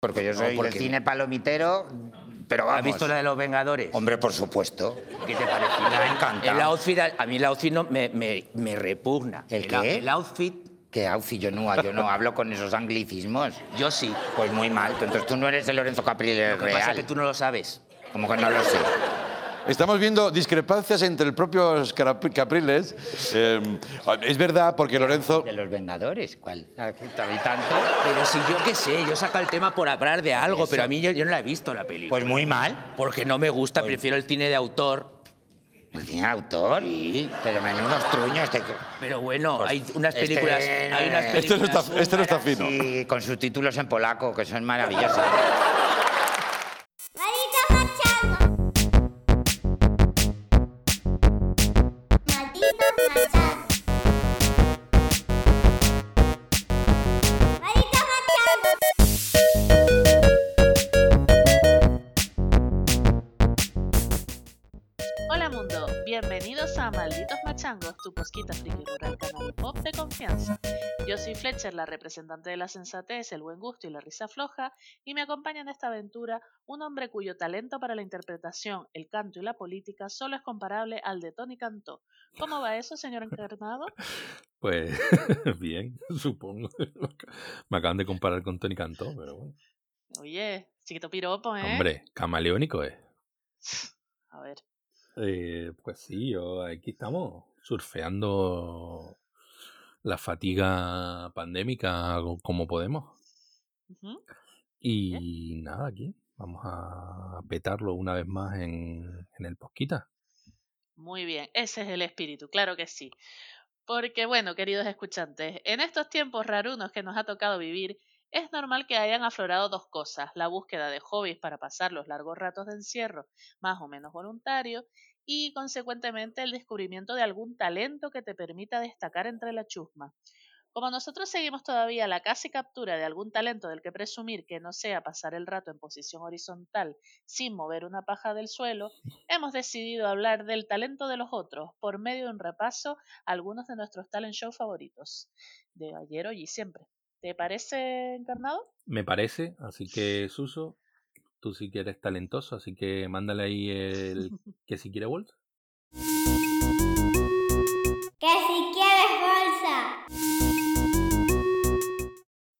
Porque yo soy porque- de cine palomitero, pero vamos. ¿Has visto la de los Vengadores? Hombre, por supuesto. ¿Qué te parece? Me ha encantado. El outfit, a mí el outfit no, me, me, me repugna. ¿El qué? El outfit, Que Auci, yo no, yo no hablo con esos anglicismos. yo sí. Pues muy mal. Entonces tú no eres el Lorenzo Capriles Lo que pasa es que tú no lo sabes. Como que no lo sé. Estamos viendo discrepancias entre el propio Capriles. Eh, es verdad, porque Lorenzo. De los Vengadores, ¿cuál? Ah, y tanto. Pero si yo qué sé, yo saco el tema por hablar de algo, Eso. pero a mí yo, yo no la he visto la película. Pues muy mal. Porque no me gusta, prefiero el cine de autor. ¿El cine de autor? Sí. Pero menudos truños. Te... Pero bueno, Pues hay unas este- películas. hay unas Este no películas. está, este no está fino. Sí, con subtítulos en polaco, que son maravillosos. Tu posquita friki rural canal pop de confianza. Yo soy Fletcher, la representante de la sensatez, el buen gusto y la risa floja, y me acompaña en esta aventura un hombre cuyo talento para la interpretación, el canto y la política solo es comparable al de Tony Cantó. ¿Cómo va eso, señor encarnado? Pues bien, supongo. Me acaban de comparar con Tony Cantó, pero bueno. Oye, chiquito piropo, ¿eh? Hombre, camaleónico es. A ver, Eh, pues sí, yo aquí estamos surfeando la fatiga pandémica co- como podemos. Y nada, aquí vamos a petarlo una vez más en, en el Posquita. Muy bien, ese es el espíritu, claro que sí. Porque bueno, queridos escuchantes, en estos tiempos rarunos que nos ha tocado vivir, es normal que hayan aflorado dos cosas, la búsqueda de hobbies para pasar los largos ratos de encierro, más o menos voluntario, y consecuentemente el descubrimiento de algún talento que te permita destacar entre la chusma. Como nosotros seguimos todavía la casi captura de algún talento del que presumir que no sea pasar el rato en posición horizontal sin mover una paja del suelo, hemos decidido hablar del talento de los otros por medio de un repaso a algunos de nuestros talent show favoritos, de ayer, hoy y siempre. ¿Te parece, Encarnado? Me parece, así que Suso, tú sí que eres talentoso, así que mándale ahí el que si quiere bolsa. Que si quieres bolsa.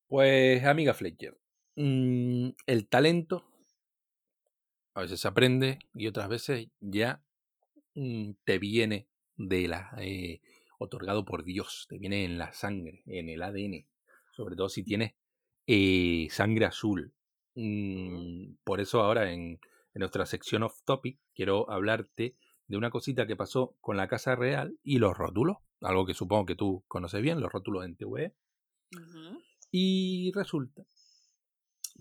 Pues, amiga Fletcher, mm, el talento a veces se aprende y otras veces ya mm, te viene de la eh, otorgado por Dios, te viene en la sangre, en el ADN, sobre todo si tienes eh, sangre azul. Mm, por eso ahora en, en nuestra sección off topic quiero hablarte de una cosita que pasó con la Casa Real y los rótulos, algo que supongo que tú conoces bien, los rótulos en TV. Ujú. Y resulta,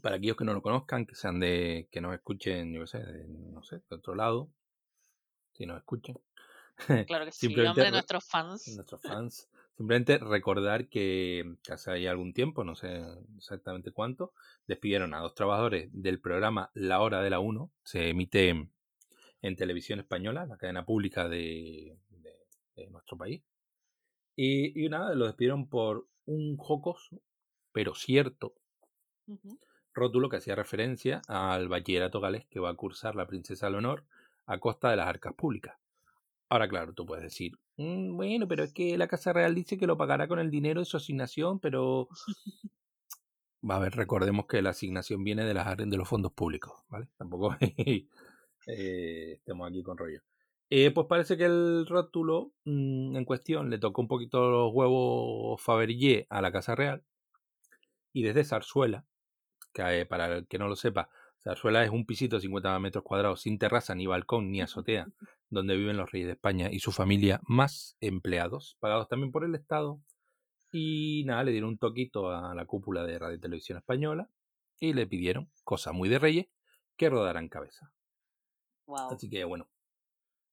para aquellos que no lo conozcan, que sean de, que nos escuchen, yo qué sé, de, no sé, de otro lado, si nos escuchan, Claro que sí, Simplemente hombre, re- nuestros fans. nuestros fans, simplemente recordar que, hace ahí algún tiempo, no sé exactamente cuánto, despidieron a dos trabajadores del programa La Hora de la 1, se emite en, televisión española, la cadena pública de, de- de nuestro país. Y, y nada, lo despidieron por un jocoso, pero cierto, rótulo que hacía referencia al bachillerato galés que va a cursar la princesa Leonor a costa de las arcas públicas. Ahora, claro, tú puedes decir, "Mm, bueno, pero es que la Casa Real dice que lo pagará con el dinero de su asignación, pero... Va a ver, recordemos que la asignación viene de, las, de los fondos públicos, ¿vale? Tampoco eh, estemos aquí con rollo. Eh, pues parece que el rótulo mm, en cuestión le tocó un poquito los huevos Fabergé a la Casa Real y desde Zarzuela, que eh, para el que no lo sepa, Zarzuela es un pisito de 50 metros cuadrados sin terraza, ni balcón, ni azotea, donde viven los reyes de España y su familia, más empleados, pagados también por el Estado. Y nada, le dieron un toquito a la cúpula de Radio y Televisión Española y le pidieron, cosa muy de reyes, que rodaran cabeza. Wow. Así que bueno,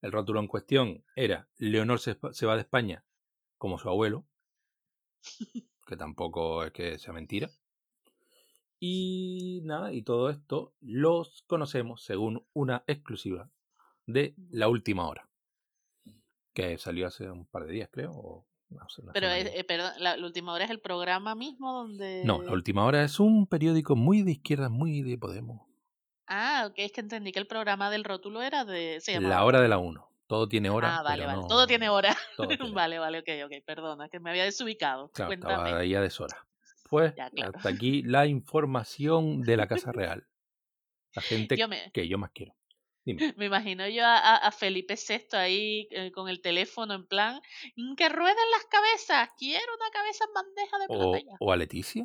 el rótulo en cuestión era Leonor se, se va de España como su abuelo, que tampoco es que sea mentira. Y nada, y todo esto los conocemos según una exclusiva de la última hora, que salió hace un par de días, creo, o No sé, no Pero, es- eh, perdón, la, la última hora es el programa mismo donde... No, la última hora es un periódico muy de izquierda, muy de Podemos. Ah, ok, es que entendí que el programa del rótulo era de... Se La hora de la 1. Todo tiene hora. Ah, vale, pero vale. no- Todo tiene hora. todo tiene vale, vale, ok, ok, perdona, que me había desubicado. Claro, Cuéntame. estaba ahí a deshora. Pues Ya, claro. hasta aquí la información de la Casa Real. La gente Yo me, que yo más quiero. Dime. me imagino yo a, Felipe VI ahí eh, con el teléfono en plan, "Mm, que rueden las cabezas, quiero una cabeza en bandeja de O, plata ya. o a Leticia.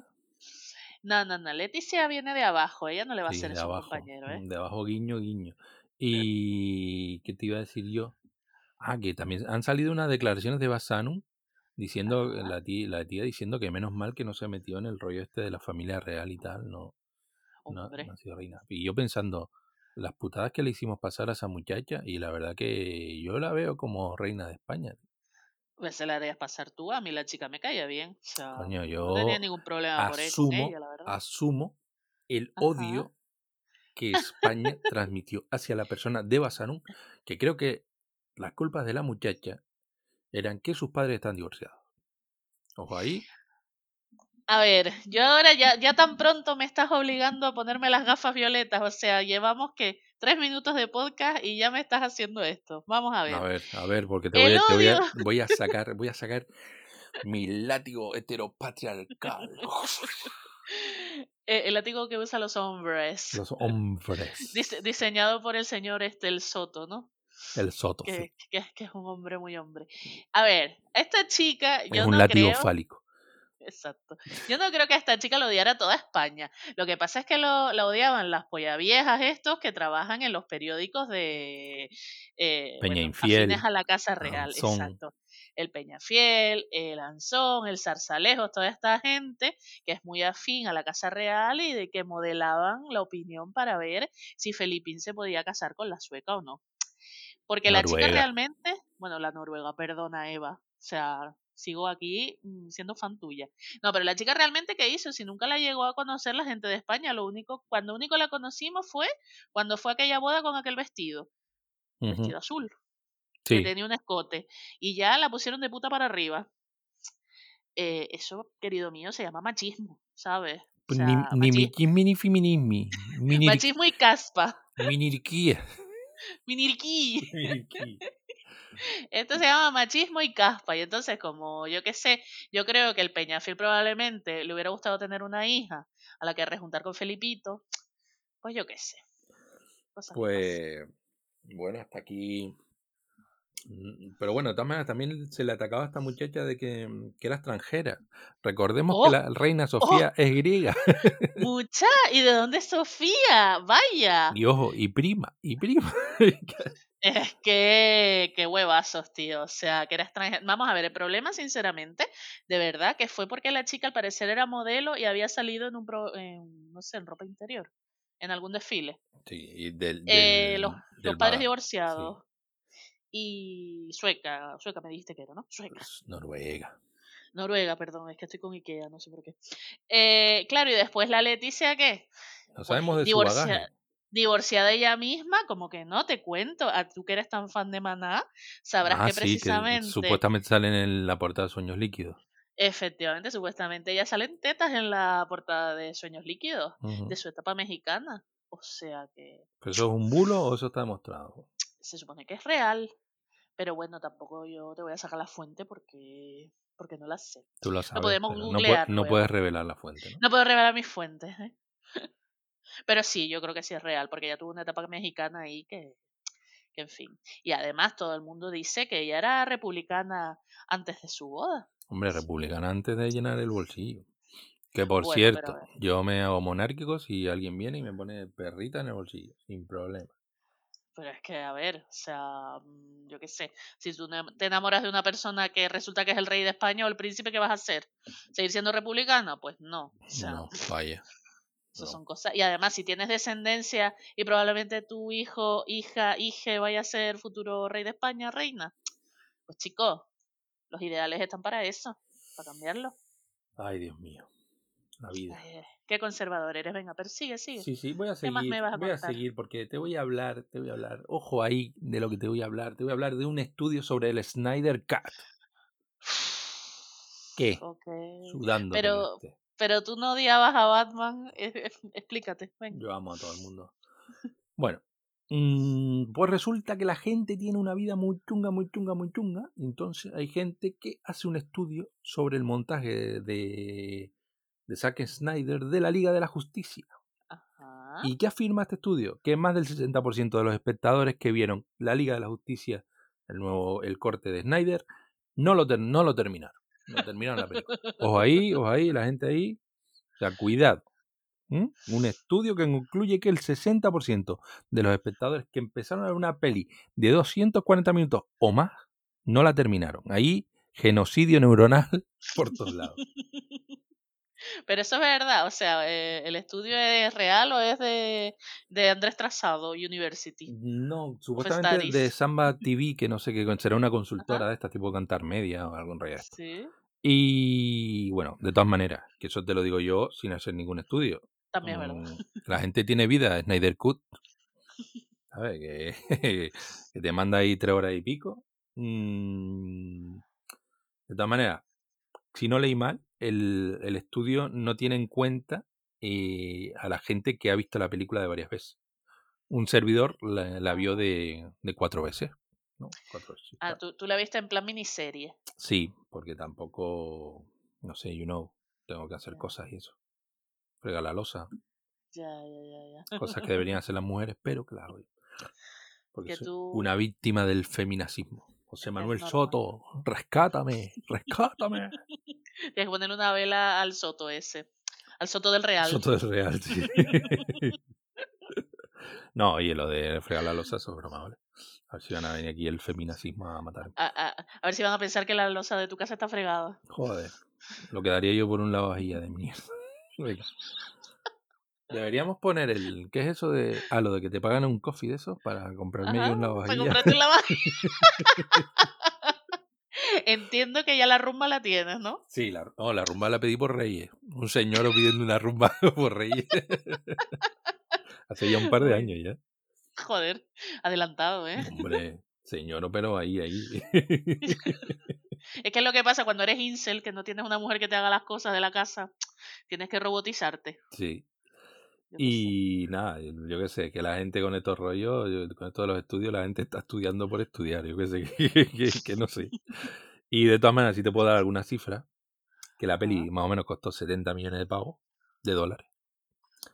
No, no, no, Leticia viene de abajo, ella no le va a hacer eso abajo. compañero, ¿eh? De abajo, guiño, guiño. Y. ¿Qué te iba a decir yo? Ah, que también han salido unas declaraciones de Basanum diciendo, Ajá. la tía, la tía diciendo que menos mal que no se metió en el rollo este de la familia real y tal, no, no, Hombre, no ha sido reina. Y yo pensando, las putadas que le hicimos pasar a esa muchacha, y la verdad que yo la veo como reina de España. pues se la harías pasar tú, a mí la chica me caía bien, o sea, Coño, no yo tenía ningún problema por con asumo, ella, la verdad. asumo el Ajá. odio que España transmitió hacia la persona de Basanum, que creo que las culpas de la muchacha eran que sus padres están divorciados. Ojo ahí, A ver, yo ahora ya, ya tan pronto me estás obligando a ponerme las gafas violetas, o sea, llevamos que tres minutos de podcast y ya me estás haciendo esto. Vamos a ver. a ver, a ver, porque te voy, a, te voy, a, voy a sacar, voy a sacar mi látigo heteropatriarcal. Eh, el látigo que usan los hombres. Los hombres. Dise- diseñado por el señor este, el Soto, ¿no? El soto, sí. Que, que, es un hombre muy hombre. A ver, esta chica, Es yo un no látigo creo. fálico. Exacto. Yo no creo que a esta chica lo odiara toda España. Lo que pasa es que lo, la odiaban las pollaviejas estos que trabajan en los periódicos de eh, Peña bueno, Infiel, afines a la Casa Real. Anzón. Exacto. El Peñafiel, el Anzón, el Zarzalejos, toda esta gente que es muy afín a la Casa Real y de que modelaban la opinión para ver si Felipín se podía casar con la sueca o no. Porque la chica realmente, bueno, la noruega, perdona Eva, o sea, sigo aquí mm, siendo fan tuya. No, pero la chica realmente qué hizo, si nunca la llegó a conocer la gente de España, lo único, cuando único la conocimos fue cuando fue a aquella boda con aquel vestido, vestido azul, que Sí, tenía un escote, y ya la pusieron de puta para arriba. Eh, eso, querido mío, se llama machismo, ¿sabes? O Pues sea, ni, ni machi- mi ni feminismi, minir- machismo y caspa. minirquía. Minirquí. Esto se llama machismo y caspa. Y entonces, como yo qué sé, yo creo que el Peñafiel probablemente le hubiera gustado tener una hija a la que rejuntar con Felipito. Pues yo qué sé. Cosas. Pues bueno, hasta aquí. Mm, Pero bueno, también se le atacaba a esta muchacha de que, mm, que era extranjera. Recordemos ¡Oh! que la reina Sofía es griega. Mucha, ¿y de dónde es Sofía? Vaya. Y ojo, y prima, y prima. Es que, qué huevazos, tío. O sea, que era extranjera. Vamos a ver, el problema, sinceramente, de verdad, que fue porque la chica al parecer era modelo y había salido en un, pro- en, no sé, en ropa interior, en algún desfile. Sí, y del, Eh, los, del los padres divorciados. Y sueca, sueca me dijiste que era, ¿no? Sueca. pues, Noruega. Noruega, perdón, es que estoy con Ikea, no sé por qué. Eh, claro, y después la Leticia, ¿qué? No sabemos de su divorcia- bagaje. divorciada ella misma, como que no, te cuento, a tú que eres tan fan de Maná, sabrás Ah, que sí, que precisamente, supuestamente salen en la portada de Sueños Líquidos. efectivamente, supuestamente ella salen tetas en la portada de Sueños Líquidos, de su etapa mexicana. O sea que ¿Pero eso es un bulo o eso está demostrado? Se supone que es real, pero bueno, tampoco yo te voy a sacar la fuente porque, porque no la sé. Tú lo sabes. podemos no, googlear pue- no luego. puedes revelar la fuente, ¿no? No puedo revelar mis fuentes, ¿eh? Pero sí, yo creo que sí es real, porque ella tuvo una etapa mexicana ahí que, que, en fin. Y además todo el mundo dice que ella era republicana antes de su boda. Hombre, republicana antes de llenar el bolsillo. Que por Bueno, cierto, pero- yo me hago monárquico si alguien viene y me pone perrita en el bolsillo, sin problema. Pero es que, a ver, o sea, mm, yo qué sé, si tú te enamoras de una persona que resulta que es el rey de España o el príncipe, ¿qué vas a hacer? ¿Seguir siendo republicana? Pues no. O sea, No, vaya. Eso No. son cosas. Y además, si tienes descendencia y probablemente tu hijo, hija, hije vaya a ser futuro rey de España, reina, pues chicos, los ideales están para eso, para cambiarlo. Ay, Dios mío. La vida. Ay, qué conservador eres. Venga, pero sigue, sigue. Sí, sí, voy a ¿Qué más seguir. me vas a voy a seguir porque te voy a hablar, te voy a hablar. Ojo ahí de lo que te voy a hablar. Te voy a hablar de un estudio sobre el Snyder Cut. ¿Qué? Sudando. Pero, este. pero tú no odiabas a Batman. Eh, eh, Explícate. venga. Yo amo a todo el mundo. Bueno, mm, pues resulta que la gente tiene una vida muy chunga, muy chunga, muy chunga. Entonces hay gente que hace un estudio sobre el montaje de, de Zack Snyder de la Liga de la Justicia. Ajá. ¿Y qué afirma este estudio? Que más del 60% de los espectadores que vieron la Liga de la Justicia, el nuevo el corte de Snyder, no lo, ter- no lo terminaron. No terminaron la película. Ojo ahí, ojo ahí, la gente ahí. O sea, cuidado. ¿Mm? Un estudio que concluye que el 60% de los espectadores que empezaron a ver una peli de 240 minutos o más no la terminaron. Ahí, genocidio neuronal por todos lados. Pero eso es verdad, o sea, eh, ¿el estudio es real o es de, de Andrés Trazado University? No, supuestamente de Samba TV, que no sé qué, será una consultora Ajá. de estas tipo Cantar Media o algo en realidad. Sí, Y bueno, de todas maneras, que eso te lo digo yo sin hacer ningún estudio. también es verdad. La gente tiene vida, Snyder Cut. ¿Sabes? Que, que te manda ahí tres horas y pico. Mm, De todas maneras, si no leí mal, el, el estudio no tiene en cuenta eh, a la gente que ha visto la película de varias veces. Un servidor la, la vio de, de cuatro veces. ¿no? Cuatro veces. Ah, tú, tú la viste en plan miniserie. Sí, porque tampoco, no sé, you know, tengo que hacer cosas y eso. Frega la losa, Ya, ya, ya, ya. cosas que deberían hacer las mujeres, pero claro, porque Que soy tú- una víctima del feminacismo. José Manuel. Soto, rescátame, rescátame. Tienes que poner una vela al soto ese. Al soto del real. Soto es real, sí. no, y lo de fregar la losa, eso es broma, ¿vale? A ver si van a venir aquí el feminacismo a a- a ver si van a pensar que la losa de tu casa está fregada. Joder, lo quedaría yo por un lavavajilla de mierda. Venga. Deberíamos poner el. ¿Qué es eso de.? Ah, lo de que te pagan un coffee de esos para comprarme yo Ajá, un para lavavajilla. comprarte un lavavajillas. Entiendo que ya la rumba la tienes, ¿no? Sí, la, no, la rumba la pedí por Reyes. Un señor pidiendo una rumba por Reyes. Hace ya un par de años ya. Joder, adelantado, ¿eh? Hombre, señor, pero ahí, ahí. Es que es lo que pasa cuando eres incel, que no tienes una mujer que te haga las cosas de la casa, tienes que robotizarte. Sí. Y nada, yo qué sé, que la gente con estos rollos, yo- con esto de los estudios, la gente está estudiando por estudiar, yo qué sé, que, que- que no sé. Y de todas maneras, si te puedo dar alguna cifra, que la peli más o menos costó 70 millones de pavos, de dólares.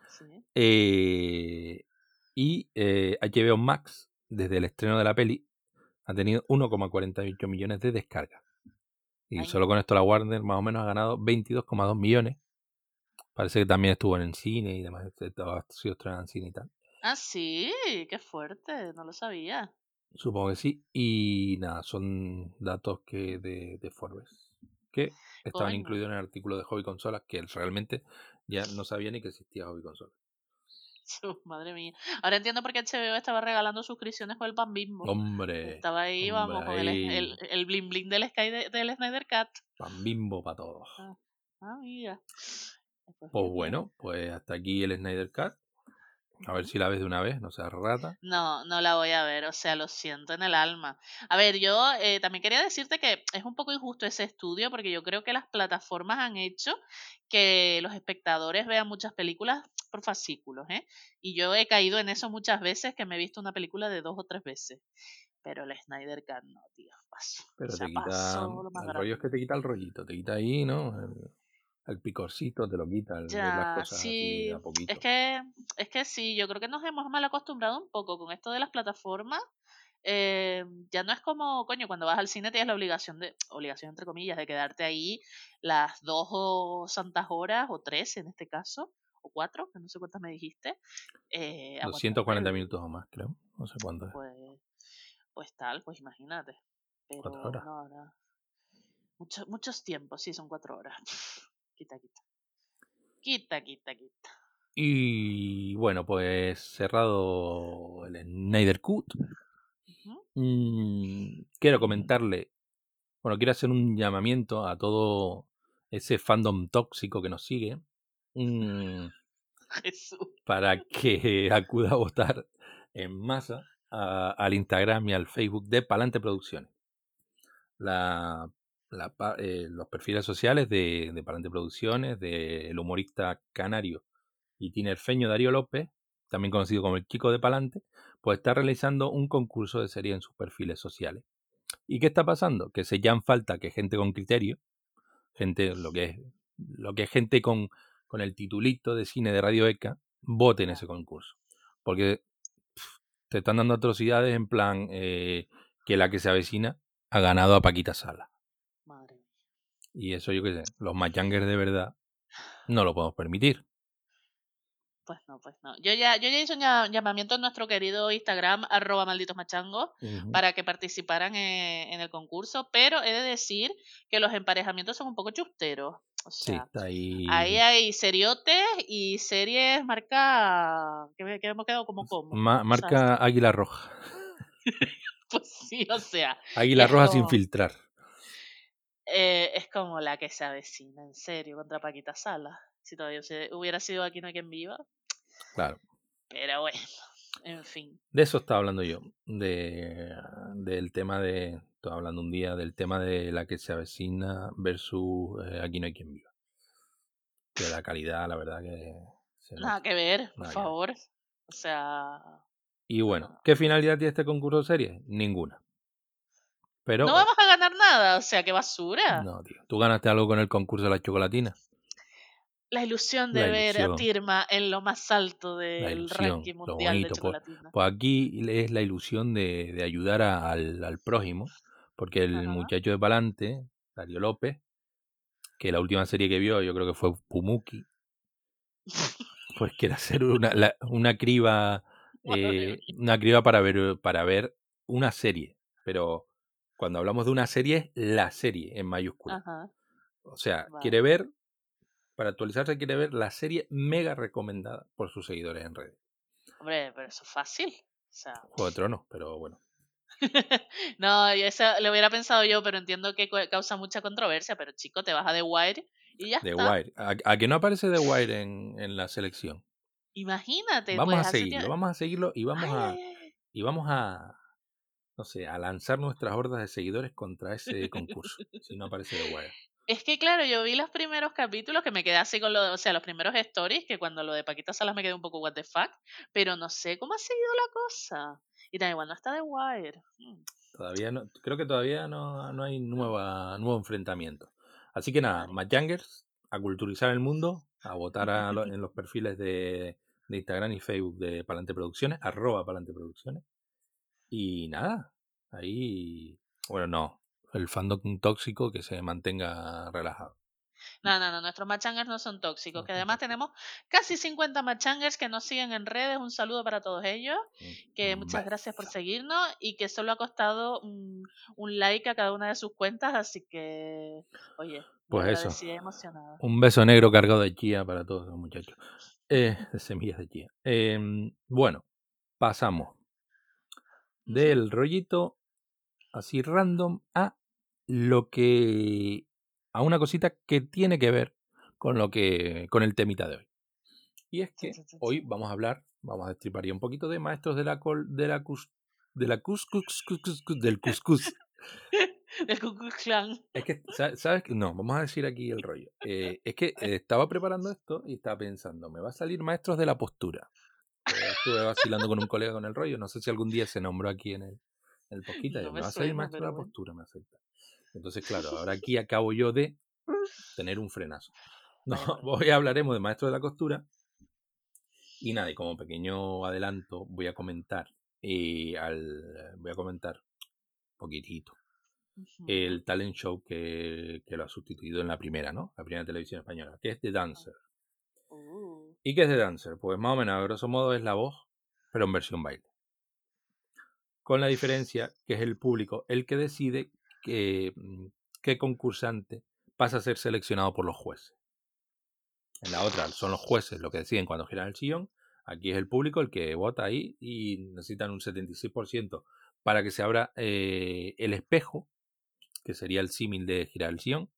Sí. Eh, y eh, HBO Max, desde el estreno de la peli, ha tenido 1,48 millones de descargas. Y Ay. solo con esto la Warner más o menos ha ganado 22,2 millones. Parece que también estuvo en el cine y demás, estaba- ha sido estrenada en cine y tal. Ah, sí, qué fuerte, no lo sabía. Supongo que sí. Y nada, son datos que de, de Forbes. Que estaban Coño. incluidos en el artículo de Hobby Consolas, que realmente ya no sabía ni que existía Hobby Consolas. Madre mía. Ahora entiendo por qué HBO estaba regalando suscripciones con el pan bimbo. Hombre, Estaba ahí, vamos, hombre, con el, ahí. el, el bling bling del Sky de- del Snyder Cat. pan bimbo para todos. Ah, mira. Pues Pues bueno, pues hasta aquí el Snyder Cut. A ver si la ves de una vez, no seas rata. No, no la voy a ver, o sea, lo siento en el alma. A ver, yo eh, también quería decirte que es un poco injusto ese estudio porque yo creo que las plataformas han hecho que los espectadores vean muchas películas por fascículos, ¿eh? Y yo he caído en eso muchas veces que me he visto una película de dos o tres veces. Pero el Snyder Cut no, tío, paso. Pero o sea, te quita. paso lo más El rollo es que te quita el rollito, te quita ahí, ¿no? El, el picorcito te lo quita, el Ya, las cosas así sí. de a poquito. Es que, es que sí, yo creo que nos hemos mal acostumbrado un poco con esto de las plataformas. eh, ya no es como, coño, cuando vas al cine tienes la obligación de, obligación entre comillas, de quedarte ahí las dos o santas horas, o tres en este caso, o cuatro, que no sé cuántas me dijiste. Eh, aguantando 240 el- minutos o más, creo. No sé cuánto es. Pues, pues tal, pues imagínate. Pero Cuatro horas. no, no. Muchos, muchos tiempos, sí, son cuatro horas. Quita, quita. Quita, quita, quita. Y bueno, pues cerrado el Snyder Cut. Mm, quiero comentarle, bueno, quiero hacer un llamamiento a todo ese fandom tóxico que nos sigue mm, Jesús. para que acuda a votar en masa a- al Instagram y al Facebook de Palante Producciones. La la eh, los perfiles sociales de, de Palante Producciones, del humorista canario y tinerfeño Darío López, también conocido como el Chico de Palante, pues está realizando un concurso de serie en sus perfiles sociales. ¿Y qué está pasando? Que se en falta que gente con criterio, gente, lo que es, lo que es gente con, con el titulito de cine de Radio ECA, vote en ese concurso. Porque te están dando atrocidades en plan eh, que la que se avecina ha ganado a Paquita Sala. Y eso yo qué sé, los machangers de verdad no lo podemos permitir. Pues no, pues no. Yo ya, yo ya hice un lla- llamamiento en nuestro querido Instagram, arroba malditos machangos, para que participaran en, en el concurso, pero he de decir que los emparejamientos son un poco chusteros. O Sí, sea, está ahí. ahí hay seriotes y series marca que, que hemos quedado como como. Ma- marca Águila Roja. Pues sí, o sea, Águila Roja sin filtrar. Eh, es como la que se avecina, en serio, contra Paquita Sala. Si todavía se- hubiera sido aquí no hay quien viva. Claro. Pero bueno, en fin. De eso estaba hablando yo. De, del tema de. Estaba hablando un día del tema de la que se avecina versus eh, aquí no hay quien viva. Que la calidad, la verdad que. se Nada que ver, por ver. favor. O sea, Y bueno, ¿qué finalidad tiene este concurso de series? Ninguna. Pero. no vamos a ganar nada, o sea, qué basura. No, tío. ¿Tú ganaste algo con el concurso de la chocolatina? La ilusión de La ver a. Tirma en lo más alto del ilusión, ranking mundial de. Pues, chocolatina. pues aquí es la ilusión de, de ayudar a- al, al prójimo, porque el Ajá. muchacho de Palante, Darío López, que la última serie que vio yo creo que fue Pumuki, pues quiere hacer una, la- una criba eh, una criba para ver para ver una serie, pero cuando hablamos de una serie es la serie en mayúscula. Ajá. O sea, quiere ver, para actualizarse, quiere ver la serie mega recomendada por sus seguidores en redes. Hombre, pero eso es fácil. O sea, Juego de Tronos, pero bueno. no, eso lo hubiera pensado yo, pero entiendo que causa mucha controversia. Pero chico, te vas a The Wire y ya The está. Wire. ¿A, a que no aparece The Wire en, en la selección? Imagínate. Vamos pues, a hace seguirlo, vamos a seguirlo y vamos Ay, a, ay, ay. y vamos a, no sé, a lanzar nuestras hordas de seguidores contra ese concurso, si no aparece The Wire. Es que claro, yo vi los primeros capítulos que me quedé así con lo, o sea, los primeros stories, que cuando lo de Paquita Salas me quedé un poco what the fuck, pero no sé cómo ha seguido la cosa. Y también igual no está The Wire. Mm, Todavía no, creo que todavía no, no hay nueva, nuevo enfrentamiento. Así que nada, Vale. Machangers, a culturizar el mundo, a votar a lo- en los perfiles de, de Instagram y Facebook de Palante Producciones, arroba Palante Producciones. Y nada, ahí, bueno, no, el fandom tóxico que se mantenga relajado. No, no, no, nuestros machangers no son tóxicos, que además tenemos casi 50 machangers que nos siguen en redes. Un saludo para todos ellos, que Un muchas gracias por seguirnos y que solo ha costado un, un like a cada una de sus cuentas, así que, oye, Pues eso. Un beso negro cargado de chía para todos los muchachos. Eh, de semillas de chía. Em, bueno, pasamos del rollito así random a lo que a una cosita que tiene que ver con lo que con el temita de hoy. Y es que hoy vamos a hablar, vamos a destripar ya un poquito de maestros de la col, de la cus, de la cus- cus- cus- del cuscús. Del Klux Klan. Es que, sa- ¿sabes? qué? No, vamos a decir aquí el rollo. Eh, es que estaba preparando esto y estaba pensando, me va a salir maestros de la postura. Estuve vacilando con un colega con el rollo, no sé si algún día se nombró aquí en el, en el posquita. No me va a salir suena, maestro de pero la postura, me acepta. Entonces, claro, ahora aquí acabo yo de tener un frenazo. No, hoy hablaremos de maestro de la costura. Y nada, y como pequeño adelanto voy a comentar, eh, al, voy a comentar poquitito el talent show que, que lo ha sustituido en la primera, ¿no? La primera televisión española, que es The Dancer. ¿Y qué es The Dancer? Pues más o menos, a grosso modo, es la voz, pero en versión baile. Con la diferencia que es el público el que decide que, mm, qué concursante pasa a ser seleccionado por los jueces. En la otra son los jueces los que deciden cuando giran el sillón. Aquí es el público el que vota ahí y necesitan un 76% para que se abra eh, el espejo, que sería el símil de girar el sillón.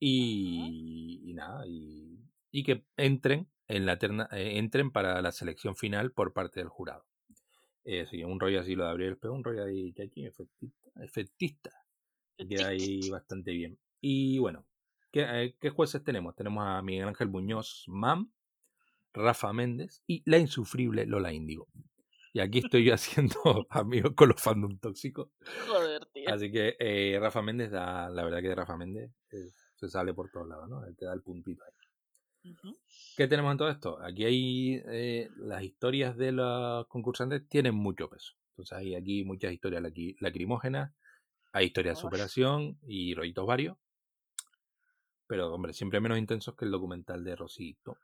Y, y nada, y, y que entren en la terna, eh, entren para la selección final por parte del jurado. Eh, sí, un rollo así lo de abrir el espejo, un rollo ahí efectista, efectista. Queda ahí bastante bien. Y bueno, ¿qué, eh, qué jueces tenemos? Tenemos a Miguel Ángel Muñoz Mam, Rafa Méndez y la insufrible Lola Índigo. Y aquí estoy yo haciendo amigos con los fandom tóxicos. Joder, tío. Así que eh, Rafa Méndez, da, la verdad que Rafa Méndez se sale por todos lados, ¿no? Él te da el puntito ahí. ¿Qué tenemos en todo esto? Aquí hay eh, las historias de los concursantes tienen mucho peso. Entonces hay aquí muchas historias lacrimógenas, hay historias de superación y rollitos varios. Pero, hombre, siempre menos intensos que el documental de Rosito.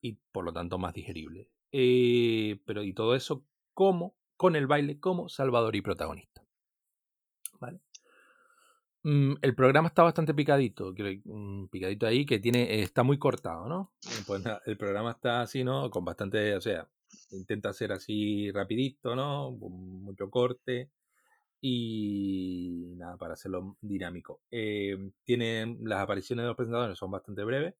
Y por lo tanto más digerible. Eh, pero y todo eso como, con el baile como Salvador y protagonista. Mm, el programa está bastante picadito, mm, picadito ahí, que tiene, está muy cortado, ¿no? Pues el programa está así, ¿no? Con bastante, o sea, intenta ser así rapidito, ¿no? Mucho corte y nada, para hacerlo dinámico. Eh, tiene, las apariciones de los presentadores son bastante breves.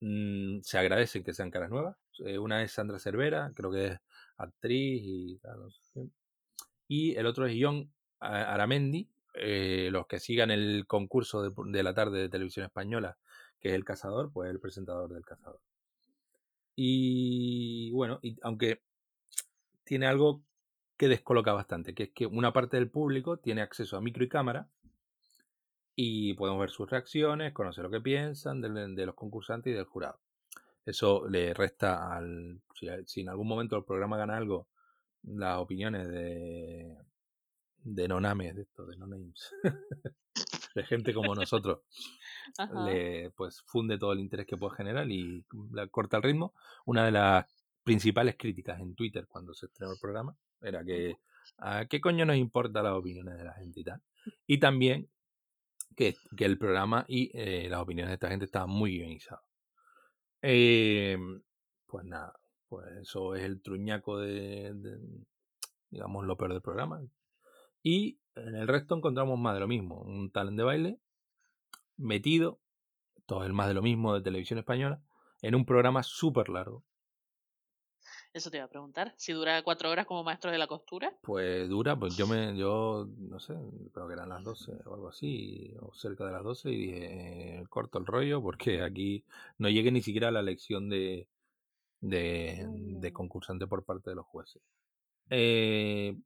Mm, se agradecen que sean caras nuevas. Eh, una es Sandra Cervera, creo que es actriz y tal, no sé. Y el otro es John Aramendi. Eh, los que sigan el concurso de, la tarde de televisión española, que es El Cazador, pues el presentador del Cazador. Y bueno, y aunque tiene algo que descoloca bastante, que es que una parte del público tiene acceso a micro y cámara y podemos ver sus reacciones, conocer lo que piensan de, los concursantes y del jurado. Eso le resta al. Si en algún momento el programa gana algo, las opiniones de. De no-names, de esto, de no-names, de gente como nosotros, le pues funde todo el interés que puede generar y corta el ritmo. Una de las principales críticas en Twitter cuando se estrenó el programa era que a qué coño nos importa las opiniones de la gente y tal. Y también que, que el programa y eh, las opiniones de esta gente estaban muy guionizados. Eh, pues nada, pues eso es el truñaco de, de, digamos, lo peor del programa. Y en el resto encontramos más de lo mismo. Un talent de baile metido, todo el más de lo mismo de televisión española, en un programa súper largo. Eso te iba a preguntar. Si dura cuatro horas como maestro de la costura. Pues dura, pues yo me, yo no sé, creo que eran las 12 o algo así, o cerca de las 12, y dije, eh, corto el rollo porque aquí no llegué ni siquiera a la elección de, de, de concursante por parte de los jueces. Eh,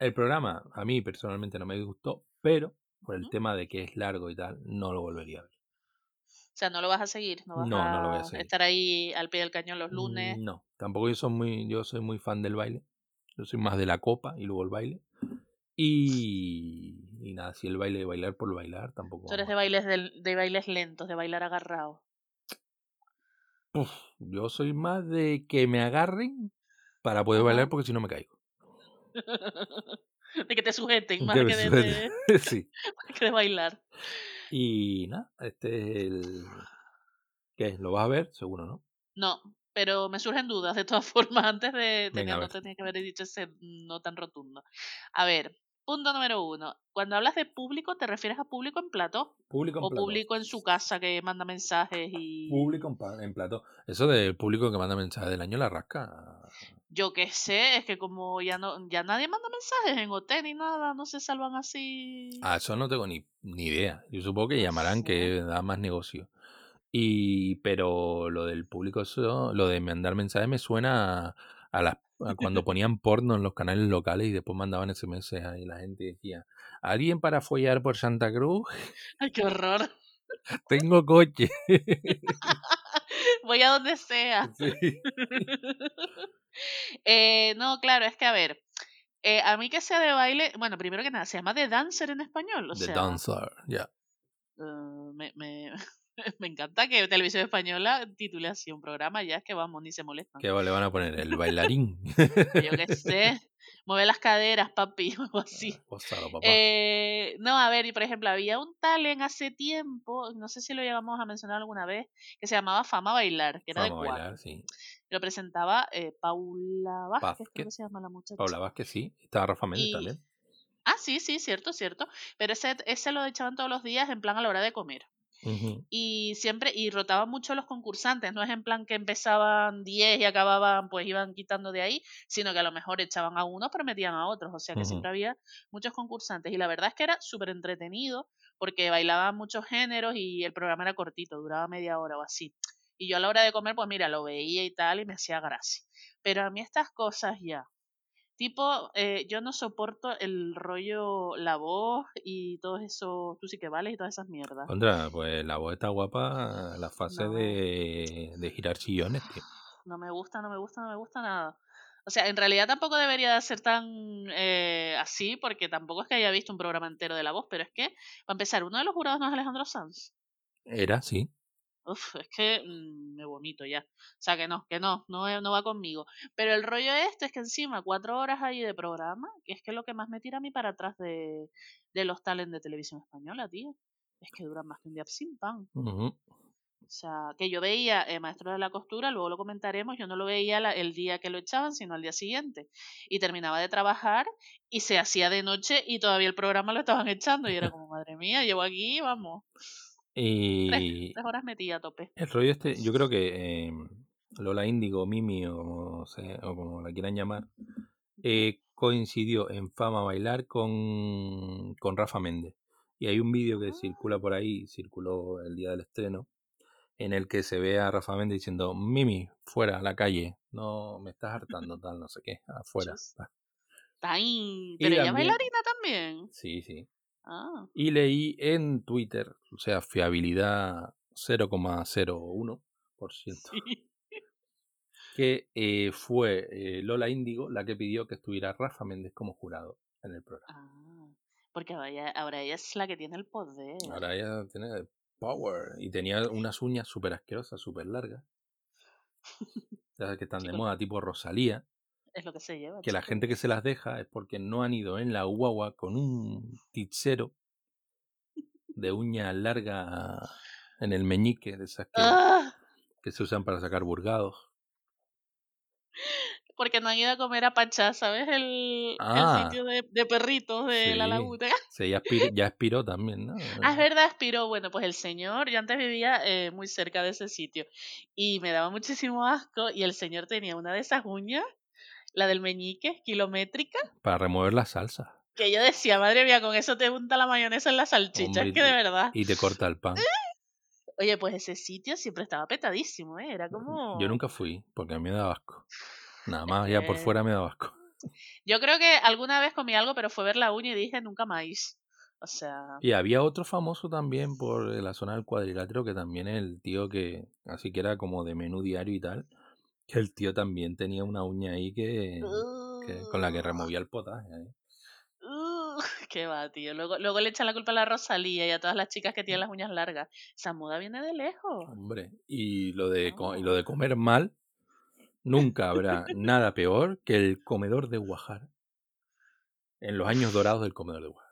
el programa a mí personalmente no me disgustó, pero por el tema de que es largo y tal, no lo volvería a ver. O sea, no lo vas a seguir. No vas No, a, no lo voy a seguir. estar ahí al pie del cañón los lunes. Mm, No, tampoco yo soy muy, yo soy muy fan del baile. Yo soy más de la copa y luego el baile. Y, y nada, si el baile, bailar por bailar, tampoco. Tú eres de bailes, del- de bailes lentos, de bailar agarrado. Uf, yo soy más de que me agarren para poder bailar porque si no me caigo. de que te sujeten más Que de, suene. de- sí. más que de bailar. Y nada, este es el. ¿Qué? ¿Lo vas a ver? Seguro, ¿no? No, pero me surgen dudas de todas formas. Antes de a no tenía que haber dicho ese no tan rotundo. A ver, punto número uno. Cuando hablas de público, ¿te refieres a público en plato? Público en ¿O público en su casa que manda mensajes y. Público en plato. Eso del público que manda mensajes del año la rasca. Yo qué sé, es que como ya no ya nadie manda mensajes en hotel ni nada, no se salvan así. Ah, eso no tengo ni, ni idea. Yo supongo que llamarán que da más negocio. Y pero lo del público, eso, lo de mandar mensajes me suena a, a cuando ponían porno en los canales locales y después mandaban SMS ahí la gente decía, ¿alguien para follar por Santa Cruz? Ay, qué horror. Tengo coche. Voy a donde sea. Sí. Eh, no, claro, es que a ver, eh, a mí que sea de baile, bueno, primero que nada, se llama The Dancer en español, o The sea, Dancer, ya. eh, me, me, me encanta que Televisión Española titule así un programa, ya es que vamos, ni se molestan. ¿Qué le van a poner? El bailarín. Yo qué sé, mueve las caderas, papi, o algo así. Papá. Eh, no, a ver, y por ejemplo, había un talent hace tiempo, no sé si lo llegamos a mencionar alguna vez, que se llamaba Fama Bailar, que era de Vamos a cuatro. bailar, sí. Lo presentaba eh, Paula Vázquez, creo que se llama la muchacha. Paula Vázquez, sí. Estaba Rafa Méndez Y- también. Ah, sí, sí, cierto, cierto. Pero ese, ese lo echaban todos los días en plan a la hora de comer. Y siempre, y rotaban mucho los concursantes, no es en plan que empezaban 10 y acababan, pues iban quitando de ahí, sino que a lo mejor echaban a unos pero metían a otros, o sea que siempre había muchos concursantes y la verdad es que era súper entretenido porque bailaban muchos géneros y el programa era cortito, duraba media hora o así. Y yo a la hora de comer, pues mira, lo veía y tal y me hacía gracia. Pero a mí estas cosas ya, tipo, eh, yo no soporto el rollo, la voz y todo eso, tú sí que vales y todas esas mierdas. Contra, pues la voz está guapa, la fase No. de, de girar sillones, tío. No me gusta, no me gusta, no me gusta nada. O sea, en realidad tampoco debería de ser tan eh, así, porque tampoco es que haya visto un programa entero de La Voz, pero es que, para empezar, uno de los jurados no es Alejandro Sanz. Era, sí. Uf, es que mm, me vomito ya. O sea, que no, que no, no, no va conmigo. Pero el rollo este es que encima, cuatro horas ahí de programa, que es que lo que más me tira a mí para atrás de, de los talents de televisión española, tío. Es que duran más que un día sin pan. Ujú. O sea, que yo veía eh, Maestro de la Costura, luego lo comentaremos, yo no lo veía la- el día que lo echaban, sino al día siguiente. Y terminaba de trabajar y se hacía de noche y todavía el programa lo estaban echando. Y era como, madre mía, llevo aquí, vamos, Y tres horas metida a tope. el rollo este, yo creo que eh, Lola Índigo, Mimi o como, se- o como la quieran llamar, eh, coincidió en fama bailar con, con Rafa Méndez. Y hay un vídeo que circula por ahí, circuló el día del estreno, en el que se ve a Rafa Méndez diciendo, Mimi, fuera, a la calle, no me estás hartando, tal, no sé qué, afuera. Chus. tal". Está ahí. Pero ella bailarina también. Sí, sí. Ah, Y leí en Twitter, o sea, fiabilidad 0,01%, sí. que eh, fue eh, Lola Índigo la que pidió que estuviera Rafa Méndez como jurado en el programa. Ah, porque ahora ella, ahora ella es la que tiene el poder. Ahora ella tiene power y tenía unas uñas súper asquerosas, súper largas. Ya que están de moda, tipo Rosalía, Es lo que se lleva. que la chico. gente que se las deja es porque no han ido en la guagua con un tichero de uña larga en el meñique, de esas que, Ah, que se usan para sacar burgados. porque no han ido a comer a Pachá, ¿sabes? El, el Ah. sitio de, de perritos de la laguna. Sí, ya, expiró, ya expiró también, ¿no? Ah, es verdad, expiró. Bueno, pues el señor, yo antes vivía eh, muy cerca de ese sitio y me daba muchísimo asco y el señor tenía una de esas uñas, la del meñique, kilométrica, Para remover la salsa. que yo decía, madre mía, con eso te unta la mayonesa en la salchicha, Hombre, es que de verdad. Y te corta el pan. Oye, pues ese sitio siempre estaba petadísimo, ¿eh? Era como... Yo nunca fui, porque a mí me daba asco. Nada más, ya por fuera me daba asco. Yo creo que alguna vez comí algo, pero fue ver la uña y dije, nunca más. O sea, Y había otro famoso también por la zona del cuadrilátero, que también es el tío que, así que era como de menú diario y tal, que el tío también tenía una uña ahí que, que- con la que removía el potaje. ¿eh? Uh, qué va, tío. Luego, luego le echan la culpa a la Rosalía y a todas las chicas que tienen las uñas largas. Esa moda viene de lejos. Hombre, y lo de, y lo de comer mal, nunca habrá nada peor que el comedor de Guajar. En los años dorados del comedor de Guajar.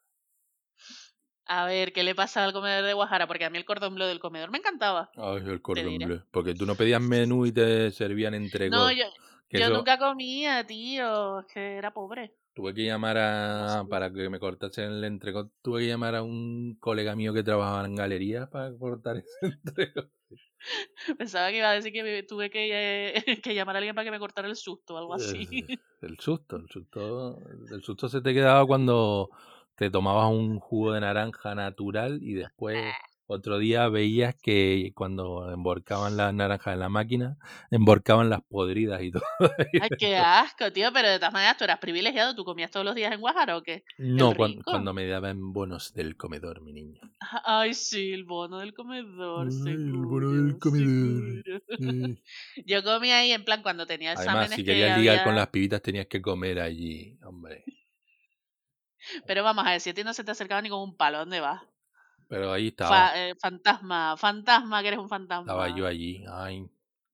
A ver, ¿qué le pasa al comedor de Guajara? Porque a mí el cordón bleu del comedor me encantaba. Ay, el cordón bleu. Porque tú no pedías menú y te servían entre No, yo, yo eso- nunca comía, tío. Es que era pobre. Tuve que llamar a. Para que me cortasen el entrego. Tuve que llamar a un colega mío que trabajaba en galería para cortar ese entrego. Pensaba que iba a decir que me- tuve que, eh, que llamar a alguien para que me cortara el susto o algo así. Eh, El susto, el susto. El susto se te quedaba cuando te tomabas un jugo de naranja natural y después otro día veías que cuando emborcaban las naranjas en la máquina, emborcaban las podridas y todo. Ay, qué asco, tío. Pero de todas maneras, tú eras privilegiado. ¿Tú comías todos los días en Guajara o qué? No, cuando me daban bonos del comedor, mi niño. Ay, sí, el bono del comedor. Ay, el seguro, bono del comedor. Yo comía ahí en plan cuando tenía exámenes Además, si que querías ligar había- con las pibitas tenías que comer allí, hombre. Pero vamos a ver, si a ti no se te acercaba ni con un palo, ¿dónde vas? Pero ahí estaba, Fa- eh, fantasma, fantasma, que eres un fantasma. estaba yo allí. Ay,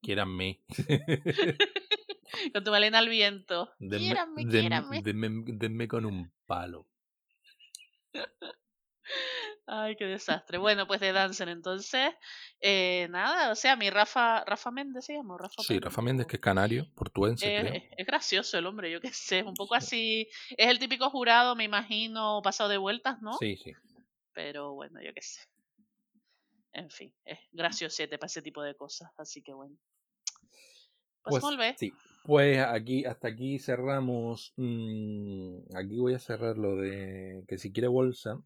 quiéranme. Con tu melena al viento. Denme, Quiérame, den- quiérame. denme- denme con un palo. Ay, qué desastre. Bueno, pues de Dancer, entonces, eh, nada, o sea, mi Rafa, Rafa Méndez se llama, Rafa Sí, Méndez, Rafa Méndez, que es canario, portuense, es, creo. es- gracioso el hombre, yo qué sé, es un poco así, es el típico jurado, me imagino, pasado de vueltas, ¿no? Sí, sí. Pero bueno, yo qué sé. en fin, es graciosete para ese tipo de cosas, así que bueno. Pues, Pues sí, pues aquí hasta aquí cerramos. mm, aquí voy a cerrar lo de que si quiere bolsa.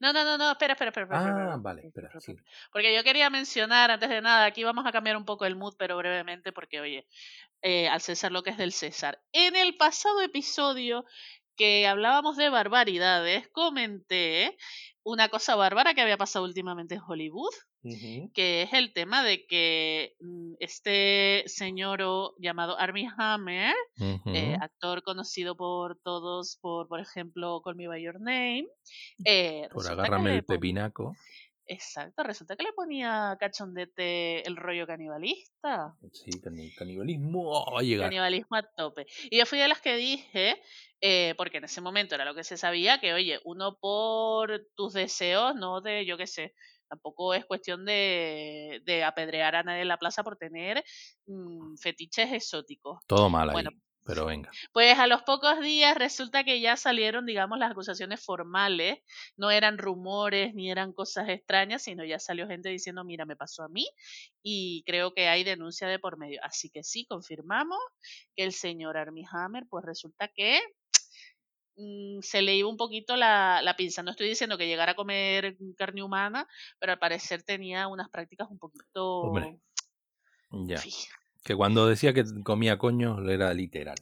No, no, no, no, espera, espera, espera. espera, Ah, espera, vale, espera, espera, espera, sí. Porque yo quería mencionar, antes de nada, aquí vamos a cambiar un poco el mood, pero brevemente, porque oye, eh, al César lo que es del César. En el pasado episodio que hablábamos de barbaridades, comenté una cosa bárbara que había pasado últimamente en Hollywood, Que es el tema de que mm, este señor llamado Armie Hammer, eh, actor conocido por todos, por por ejemplo, Call Me By Your Name, eh, Por agárrame el pepinaco. Exacto, resulta que le ponía cachondete el rollo canibalista. Sí, cani- canibalismo va a llegar. Canibalismo a tope. Y yo fui de las que dije, eh, porque en ese momento era lo que se sabía, que oye, uno por tus deseos, no de, yo qué sé, tampoco es cuestión de, de apedrear a nadie en la plaza por tener mm, fetiches exóticos. Todo mal ahí. Bueno, Pero venga. Pues a los pocos días resulta que ya salieron, digamos, las acusaciones formales. No eran rumores ni eran cosas extrañas, sino ya salió gente diciendo, mira, me pasó a mí y creo que hay denuncia de por medio. Así que sí, confirmamos que el señor Armie Hammer, pues resulta que mm, se le iba un poquito la, la pinza. No estoy diciendo que llegara a comer carne humana, pero al parecer tenía unas prácticas un poquito... Hombre, ya. Que cuando decía que comía coño era literal.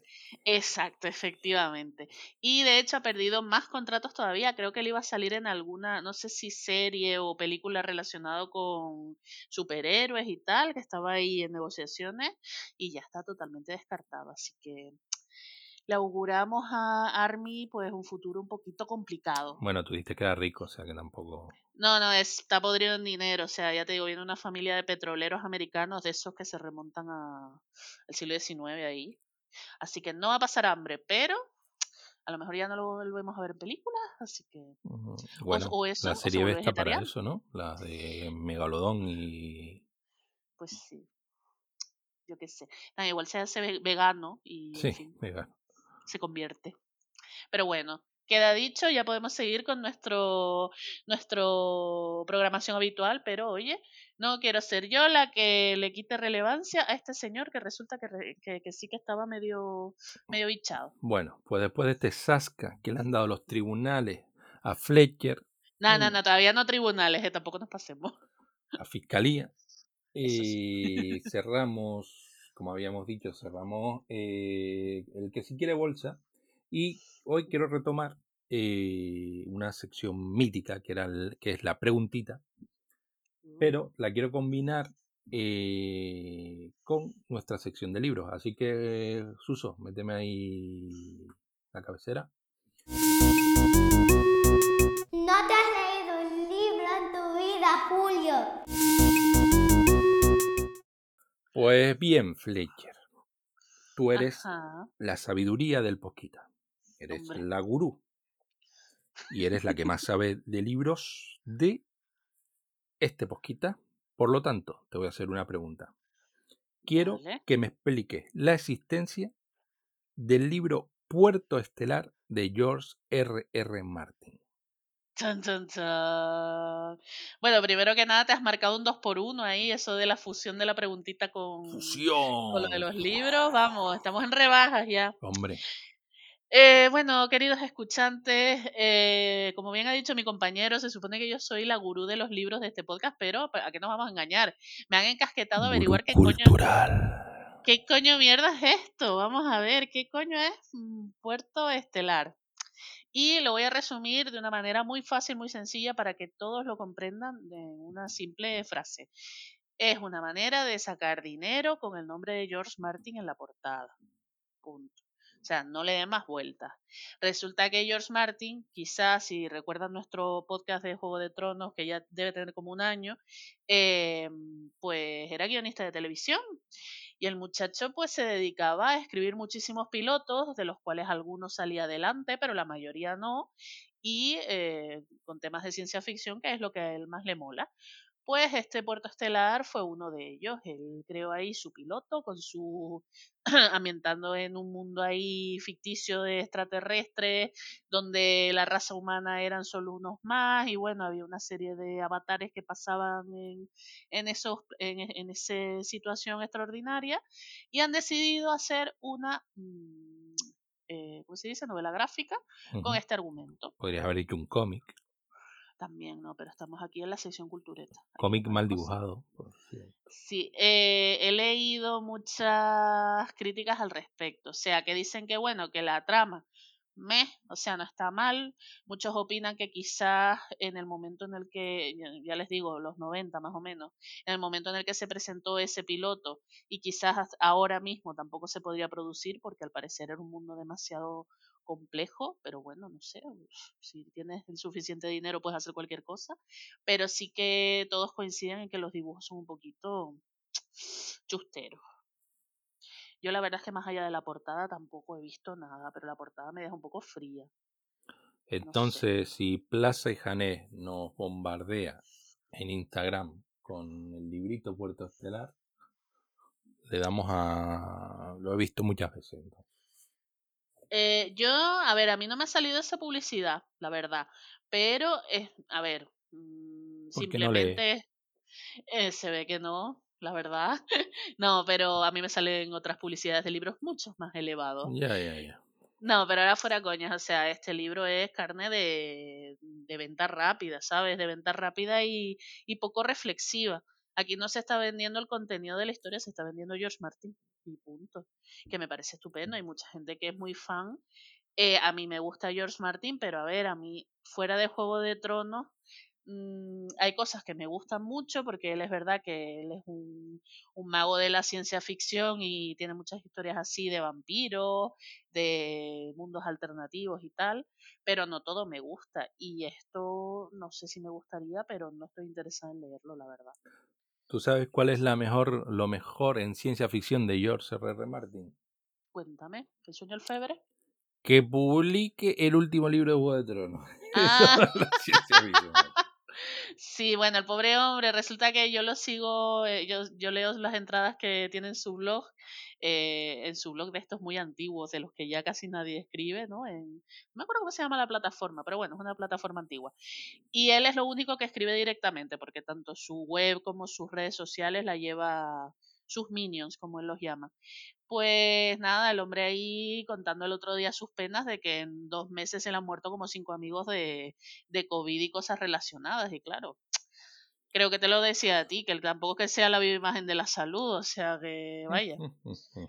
Exacto, efectivamente. Y de hecho ha perdido más contratos todavía. Creo que él iba a salir en alguna, no sé si serie o película relacionado con superhéroes y tal, que estaba ahí en negociaciones y ya está totalmente descartado. Así que le auguramos a Army pues un futuro un poquito complicado. Bueno, tú dijiste que era rico, o sea que tampoco. No, no, está podrido en dinero. O sea, ya te digo, viene una familia de petroleros americanos de esos que se remontan a, al siglo XIX ahí. Así que no va a pasar hambre, pero a lo mejor ya no lo volvemos a ver en películas, así que... Bueno, o eso, la serie B está para eso, ¿no? La de Megalodón y. Pues sí, yo qué sé. Igual se hace ve- vegano y, en Sí, fin, vegano. Se convierte. Pero bueno, queda dicho, ya podemos seguir con nuestro, nuestro programación habitual, pero oye, no quiero ser yo la que le quite relevancia a este señor que resulta que, re- que, que sí que estaba medio, medio bichado. Bueno, pues después de este Sasca que le han dado los tribunales a Fletcher, No, no, no, todavía no tribunales, eh, tampoco nos pasemos. a Fiscalía, sí. y cerramos, como habíamos dicho, cerramos eh, el que si quiere bolsa. Y hoy quiero retomar eh, una sección mítica que, era el- que es la preguntita, pero la quiero combinar eh, con nuestra sección de libros. Así que, Suso, méteme ahí la cabecera. No te has leído un libro en tu vida, Julio. Pues bien, Fletcher, tú eres Ajá. la sabiduría del Posquita. Eres Hombre. la gurú. Y eres la que más sabe de libros de este Posquita. Por lo tanto, te voy a hacer una pregunta. Quiero Vale. que me expliques la existencia del libro Puerto Estelar de George R. R. Martin. Bueno, primero que nada te has marcado un 2 por 1 ahí, eso de la fusión de la preguntita con, con lo de los libros. Vamos, estamos en rebajas ya. Hombre, Eh, bueno, queridos escuchantes, eh, como bien ha dicho mi compañero, se supone que yo soy la gurú de los libros de este podcast, pero ¿a qué nos vamos a engañar? Me han encasquetado a averiguar qué coño, cultural. qué coño mierda es esto. Vamos a ver, ¿qué coño es mm, Puerto Estelar? Y lo voy a resumir de una manera muy fácil, muy sencilla, para que todos lo comprendan en una simple frase. Es una manera de sacar dinero con el nombre de George Martin en la portada. Punto. O sea, no le den más vueltas. Resulta que George Martin, quizás si recuerdan nuestro podcast de Juego de Tronos, que ya debe tener como un año, eh, pues era guionista de televisión. Y el muchacho pues se dedicaba a escribir muchísimos pilotos, de los cuales algunos salía adelante, pero la mayoría no, y eh, con temas de ciencia ficción, que es lo que a él más le mola. Pues este puerto estelar fue uno de ellos. Él creó ahí su piloto con su ambientando en un mundo ahí ficticio de extraterrestres, donde la raza humana eran solo unos más, y bueno, había una serie de avatares que pasaban en, en, esos, en, en esa situación extraordinaria, y han decidido hacer una, mm, eh, ¿cómo se dice?, novela gráfica con este argumento. Podrías haber hecho un cómic. También, ¿no? Pero estamos aquí en la sección cultureta. Cómic mal dibujado. Sí, eh, he leído muchas críticas al respecto. O sea, que dicen que bueno, que la trama, meh, o sea, no está mal. Muchos opinan que quizás en el momento en el que, ya, les digo, los 90 más o menos, en el momento en el que se presentó ese piloto y quizás ahora mismo tampoco se podría producir porque al parecer era un mundo demasiado complejo, pero bueno, no sé, si tienes el suficiente dinero puedes hacer cualquier cosa, pero sí que todos coinciden en que los dibujos son un poquito chusteros. Yo la verdad es que más allá de la portada tampoco he visto nada, pero la portada me deja un poco fría. Entonces, si Plaza y Janés nos bombardea en Instagram con el librito Puerto Estelar, le damos a... Lo he visto muchas veces. Eh, yo, a ver, a mí no me ha salido esa publicidad, la verdad, pero, eh, a ver, mm, simplemente eh, se ve que no, la verdad. no, pero a mí me salen otras publicidades de libros mucho más elevados. Ya, ya, ya. No, pero ahora fuera coñas, o sea, este libro es carne de, de venta rápida, ¿sabes? De venta rápida y, y poco reflexiva. Aquí no se está vendiendo el contenido de la historia, se está vendiendo George Martin y punto. Que me parece estupendo, hay mucha gente que es muy fan. Eh, a mí me gusta George Martin, pero a ver, a mí fuera de Juego de Tronos mm, hay cosas que me gustan mucho porque él es verdad que él es un, un mago de la ciencia ficción y tiene muchas historias así de vampiros, de mundos alternativos y tal, pero no todo me gusta. Y esto no sé si me gustaría, pero no estoy interesada en leerlo, la verdad. ¿Tú sabes cuál es la mejor, lo mejor en ciencia ficción de George R. R. Martin? Cuéntame, ¿el sueño del febre? Que publique el último libro de Juego de Tronos. Ah. Eso es la ciencia ficción. Sí, bueno, el pobre hombre, resulta que yo lo sigo, eh, yo, yo leo las entradas que tiene en su blog, eh, en su blog de estos muy antiguos, de los que ya casi nadie escribe, ¿no? En, no me acuerdo cómo se llama la plataforma, pero bueno, es una plataforma antigua. Y él es lo único que escribe directamente, porque tanto su web como sus redes sociales la lleva sus minions, como él los llama. Pues nada, el hombre ahí contando el otro día sus penas de que en dos meses se le han muerto como cinco amigos de, de COVID y cosas relacionadas. Y claro, creo que te lo decía a ti, que tampoco es que sea la viva imagen de la salud, o sea que vaya,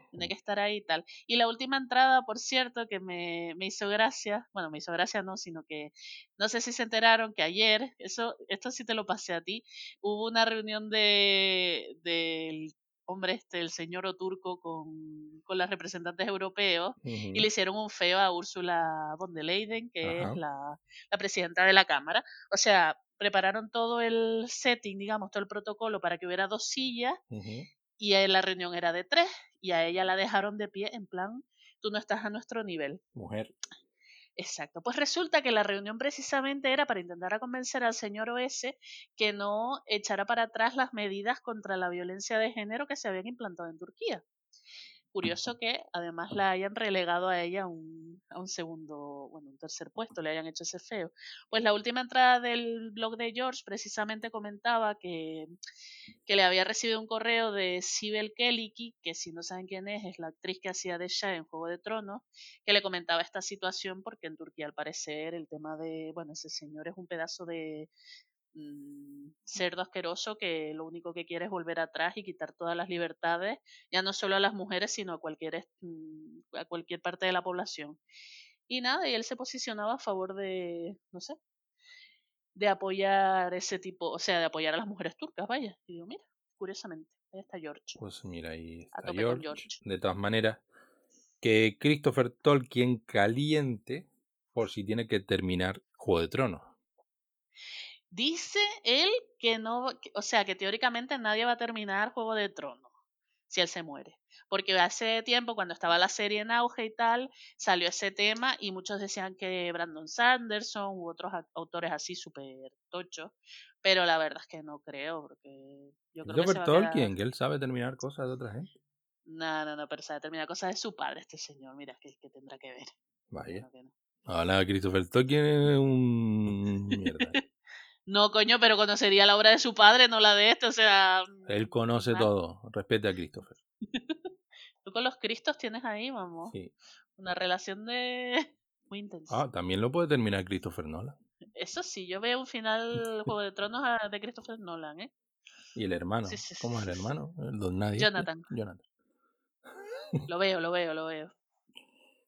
tiene que estar ahí y tal. Y la última entrada, por cierto, que me, me hizo gracia, bueno, me hizo gracia no, sino que no sé si se enteraron que ayer, eso, esto sí te lo pasé a ti, hubo una reunión de del hombre este, el señor Oturco con, con las representantes europeos y le hicieron un feo a Úrsula von der Leyen, que es la, la presidenta de la Cámara. O sea, prepararon todo el setting, digamos, todo el protocolo para que hubiera dos sillas y la reunión era de tres y a ella la dejaron de pie en plan, tú no estás a nuestro nivel. Mujer. Exacto. Pues resulta que la reunión precisamente era para intentar convencer al señor OS que no echara para atrás las medidas contra la violencia de género que se habían implantado en Turquía. Curioso que además la hayan relegado a ella un, a un segundo, bueno, un tercer puesto, le hayan hecho ese feo. Pues la última entrada del blog de George precisamente comentaba que, que le había recibido un correo de Sibel Keliki, que si no saben quién es, es la actriz que hacía de Shah en Juego de Tronos, que le comentaba esta situación porque en Turquía al parecer el tema de, bueno, ese señor es un pedazo de mm, cerdo asqueroso que lo único que quiere es volver atrás y quitar todas las libertades, ya no solo a las mujeres, sino a cualquier, mm, a cualquier parte de la población. Y nada, y él se posicionaba a favor de, no sé, de apoyar ese tipo, o sea, de apoyar a las mujeres turcas, vaya. Y digo, mira, curiosamente, ahí está George. Pues mira, ahí está. George. De todas maneras, que Christopher Tolkien caliente por si tiene que terminar Juego de Tronos. Dice él que no, o sea, que teóricamente nadie va a terminar Juego de Tronos. si él se muere. Porque hace tiempo, cuando estaba la serie en auge y tal, salió ese tema y muchos decían que Brandon Sanderson u otros autores así súper tochos, pero la verdad es que no creo, porque yo creo que. Tolkien, que él sabe terminar cosas de otra gente. No, no, no, pero sabe terminar cosas de su padre este señor, mira, que, que tendrá que ver. Vaya. No, que no. Ahora Christopher Tolkien es un mierda. No, coño, pero conocería la obra de su padre, no la de este, o sea... Él conoce todo. Respete a Christopher. Tú con los cristos tienes ahí, vamos, Sí. una relación de... Muy intensa. Ah, también lo puede terminar Christopher Nolan. Eso sí, yo veo un final Juego de Tronos de Christopher Nolan, ¿eh? Y el hermano. Sí, sí, ¿Cómo es el hermano? El don nadie. Jonathan. Jonathan. Lo veo, lo veo, lo veo.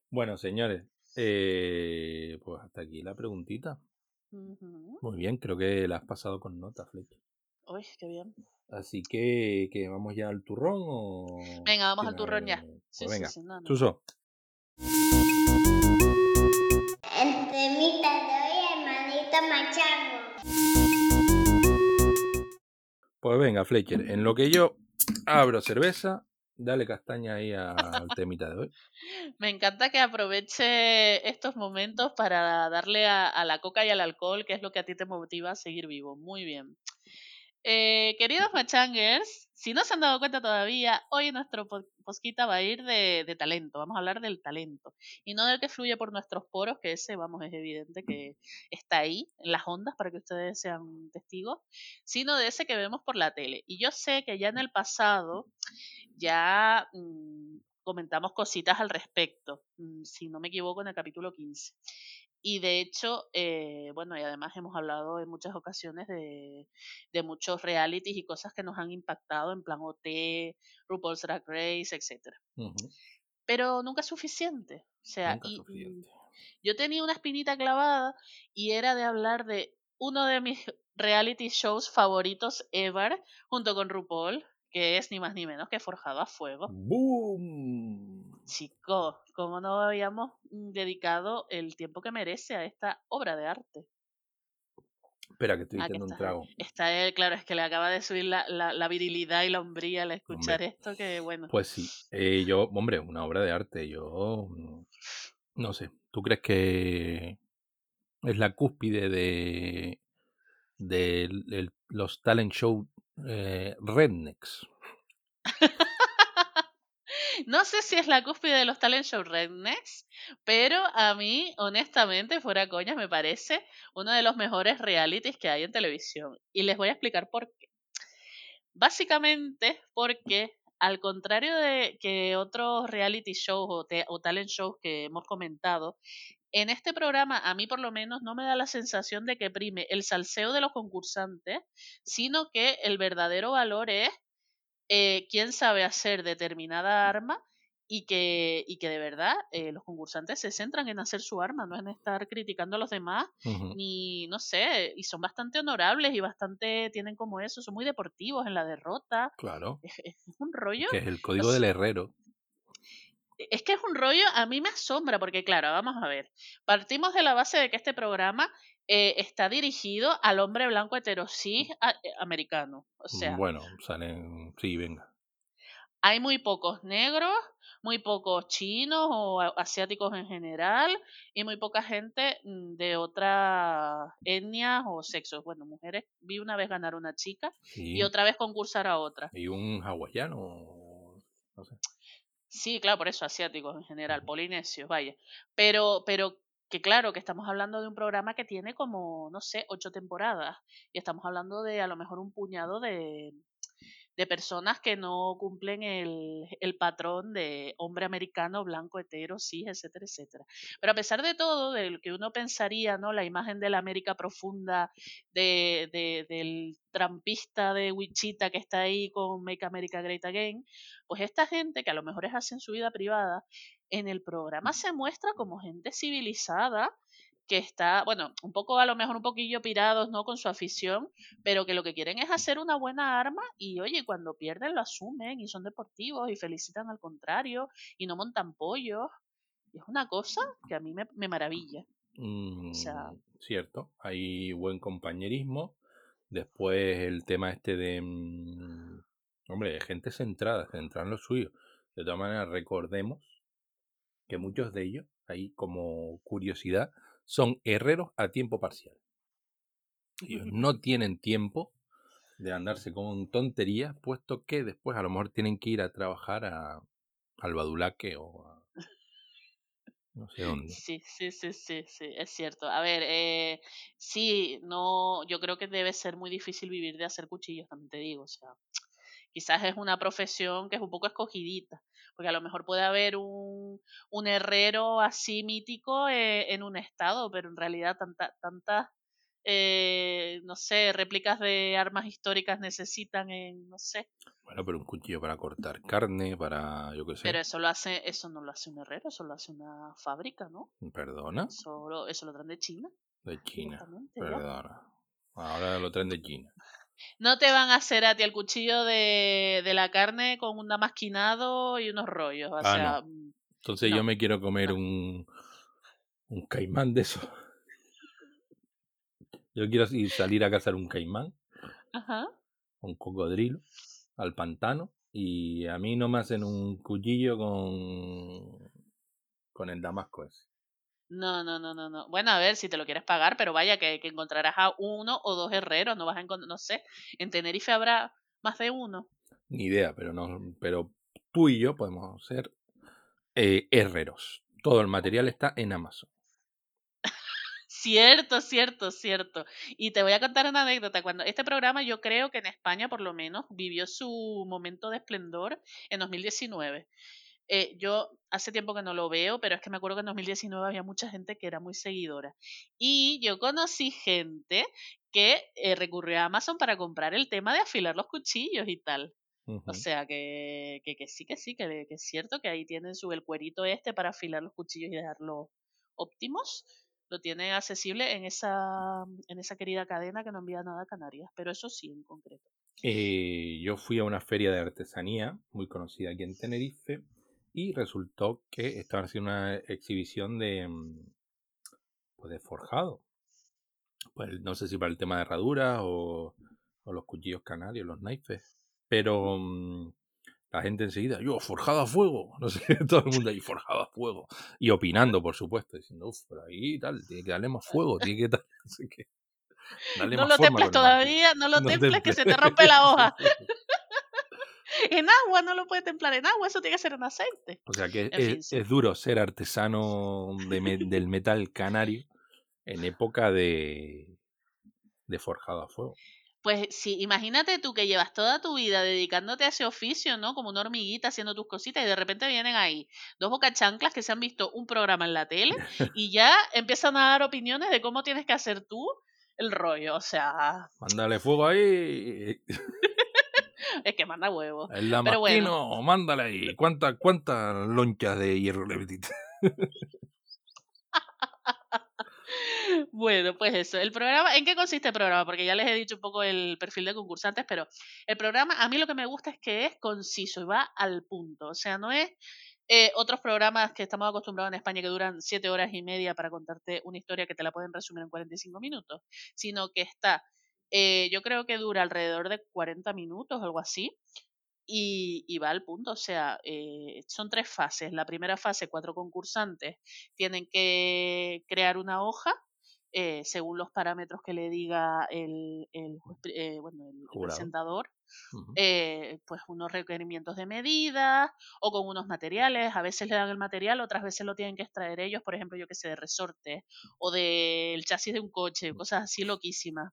Bueno, señores. eh, pues hasta aquí la preguntita. Muy bien, creo que la has pasado con nota, Fletcher. Uy, qué bien. Así que, que vamos ya al turrón o. Venga, vamos al turrón ya. Sí, Pues venga. sí, sí, no, no. Suso. El temita de hoy, hermanito machango. Pues venga, Fletcher. En lo que yo abro cerveza, dale castaña ahí al temita de hoy. Me encanta que aproveche estos momentos para darle a, a la coca y al alcohol, que es lo que a ti te motiva a seguir vivo. Muy bien. Eh, queridos machangers, si no se han dado cuenta todavía, hoy nuestro po- posquita va a ir de, de talento. Vamos a hablar del talento. Y no del que fluye por nuestros poros, que ese, vamos, es evidente que está ahí, en las ondas, para que ustedes sean testigos, sino de ese que vemos por la tele. Y yo sé que ya en el pasado ya mm, comentamos cositas al respecto, mm, si no me equivoco, en el capítulo 15. Y de hecho, eh, bueno, y además hemos hablado en muchas ocasiones de, de muchos realities y cosas que nos han impactado en plan OT, RuPaul's Drag Race, etc. Pero nunca es suficiente. O sea, Nunca y, suficiente. yo tenía una espinita clavada y era de hablar de uno de mis reality shows favoritos ever, junto con RuPaul, que es ni más ni menos que Forjado a Fuego. ¡Boom! Chico, ¿cómo no habíamos dedicado el tiempo que merece a esta obra de arte? Espera, que estoy Ah, que haciendo un trago. está él, claro, es que le acaba de subir la, la, la virilidad y la hombría al escuchar esto, que bueno. Pues sí. Eh, yo, hombre, una obra de arte. Yo. No sé. ¿Tú crees que es la cúspide de. de el- los talent show eh, rednecks? No sé si es la cúspide de los talent show rednecks, pero a mí, honestamente, fuera coñas, me parece uno de los mejores realities que hay en televisión. Y les voy a explicar por qué. Básicamente porque, al contrario de que otros reality shows o, o talent shows que hemos comentado, en este programa a mí por lo menos no me da la sensación de que prime el salseo de los concursantes, sino que el verdadero valor es eh, quién sabe hacer determinada arma y que, y que de verdad eh, los concursantes se centran en hacer su arma, no en estar criticando a los demás, ni no sé, y son bastante honorables y bastante tienen como eso, son muy deportivos en la derrota. Claro. Es, es un rollo, Que es el código del herrero. es que es un rollo, a mí me asombra, porque claro, vamos a ver, partimos de la base de que este programa eh, está dirigido al hombre blanco heterosis eh, americano. O sea, Bueno, salen. Sí, venga. hay muy pocos negros, muy pocos chinos o asiáticos en general y muy poca gente mm, de otras etnias o sexos. Bueno, mujeres, vi una vez ganar una chica Sí. y otra vez concursar a otra. Y un hawaiano. No sé. Sí, claro, por eso asiáticos en general, polinesios, vaya. Pero, pero que claro, que estamos hablando de un programa que tiene como, no sé, ocho temporadas. Y estamos hablando de a lo mejor un puñado de, de personas que no cumplen el, el patrón de hombre americano, blanco, hetero, cis, etcétera, etcétera. Pero a pesar de todo, de lo que uno pensaría, ¿no? La imagen de la América profunda, de, de- del trampista de Wichita que está ahí con Make America Great Again, pues esta gente que a lo mejor es así en su vida privada, en el programa se muestra como gente civilizada que está, bueno, un poco a lo mejor un poquillo pirados, ¿no? Con su afición, pero que lo que quieren es hacer una buena arma y oye, cuando pierden lo asumen y son deportivos y felicitan al contrario y no montan pollos. Es una cosa que a mí me, me maravilla. Mm, cierto, hay buen compañerismo. Después el tema este de, mm, Hombre, gente centrada, centrada en lo suyo. De todas maneras, recordemos que muchos de ellos, ahí como curiosidad, son herreros a tiempo parcial. Ellos no tienen tiempo de andarse con tonterías, puesto que después a lo mejor tienen que ir a trabajar a, al Badulaque o a no sé dónde. Sí, sí, sí, sí, sí, es cierto. A ver, eh, sí, no, yo creo que debe ser muy difícil vivir de hacer cuchillos, también te digo. O sea, quizás es una profesión que es un poco escogidita, porque a lo mejor puede haber un, un herrero así mítico eh, en un estado, pero en realidad tanta, tantas, eh, no sé, réplicas de armas históricas necesitan en, no sé. Bueno, pero un cuchillo para cortar carne, para, yo qué sé. Pero eso lo hace, eso no lo hace un herrero, eso lo hace una fábrica, ¿no? Perdona, Eso lo, eso lo traen de China. de China. Perdona. Ahora lo traen de China. No te van a hacer a ti el cuchillo de, de la carne con un damasquinado y unos rollos. O Ah, sea, no. mm, Entonces No, yo me quiero comer no. un, un caimán de eso. Yo quiero ir- salir a cazar un caimán, ajá. un cocodrilo, al pantano, y a mí no me hacen un cuchillo con, con el damasco ese. No, no, no, no, no. Bueno, a ver si te lo quieres pagar, pero vaya que, que encontrarás a uno o dos herreros, no vas a encontrar, no sé, en Tenerife habrá más de uno. Ni idea, pero no, pero tú y yo podemos ser eh, herreros. Todo el material está en Amazon. Cierto, cierto, cierto. Y te voy a contar una anécdota. Cuando este programa yo creo que en España por lo menos vivió su momento de esplendor en 2019. Eh, yo hace tiempo que no lo veo, pero es que me acuerdo que en 2019 había mucha gente que era muy seguidora. Y yo conocí gente que eh, recurrió a Amazon para comprar el tema de afilar los cuchillos y tal. O sea que, que, que sí, que sí, que, que es cierto que ahí tienen su el cuerito este para afilar los cuchillos y dejarlos óptimos. Lo tienen accesible en esa, en esa querida cadena que no envía nada a Canarias, pero eso sí en concreto. Eh, yo fui a una feria de artesanía muy conocida aquí en Tenerife y resultó que estaban haciendo una exhibición de, mm, pues de forjado. Pues no sé si para el tema de herraduras o, o los cuchillos canarios, los naifes. Pero mm, la gente enseguida, yo, forjado a fuego. No sé, todo el mundo ahí, forjado a fuego. Y opinando, por supuesto, diciendo, uff, por ahí tal, tiene que darle más fuego, tiene que tal, no sé qué. Darle No más lo forma temples con el martillo". todavía, no lo No temples que se te rompe la hoja. En agua no lo puedes templar en agua, eso tiene que ser en aceite. O sea que es, fin, sí. es duro ser artesano de me- del metal canario en época de, de forjado a fuego. Pues sí, imagínate tú que llevas toda tu vida dedicándote a ese oficio, ¿no? Como una hormiguita haciendo tus cositas y de repente vienen ahí dos bocachanclas que se han visto un programa en la tele y ya empiezan a dar opiniones de cómo tienes que hacer tú el rollo. O sea, Mándale fuego ahí. es que manda huevos. El Pero bueno. mándale ahí. ¿Cuántas cuántas lonchas de hierro le metiste? Bueno, pues eso. El programa, ¿en qué consiste el programa? Porque ya les he dicho un poco el perfil de concursantes, pero el programa, a mí lo que me gusta es que es conciso y va al punto. O sea, no es eh, otros programas que estamos acostumbrados en España que duran siete horas y media para contarte una historia que te la pueden resumir en 45 minutos, sino que está, eh, yo creo que dura alrededor de 40 minutos algo así. Y, y va al punto, o sea, eh, son tres fases. La primera fase, cuatro concursantes tienen que crear una hoja eh, según los parámetros que le diga el, el, eh, bueno, el- el Jurado. Eh, pues unos requerimientos de medidas o con unos materiales. A veces le dan el material, otras veces lo tienen que extraer ellos, por ejemplo, yo que sé, de resortes o del chasis de un coche, cosas así loquísimas.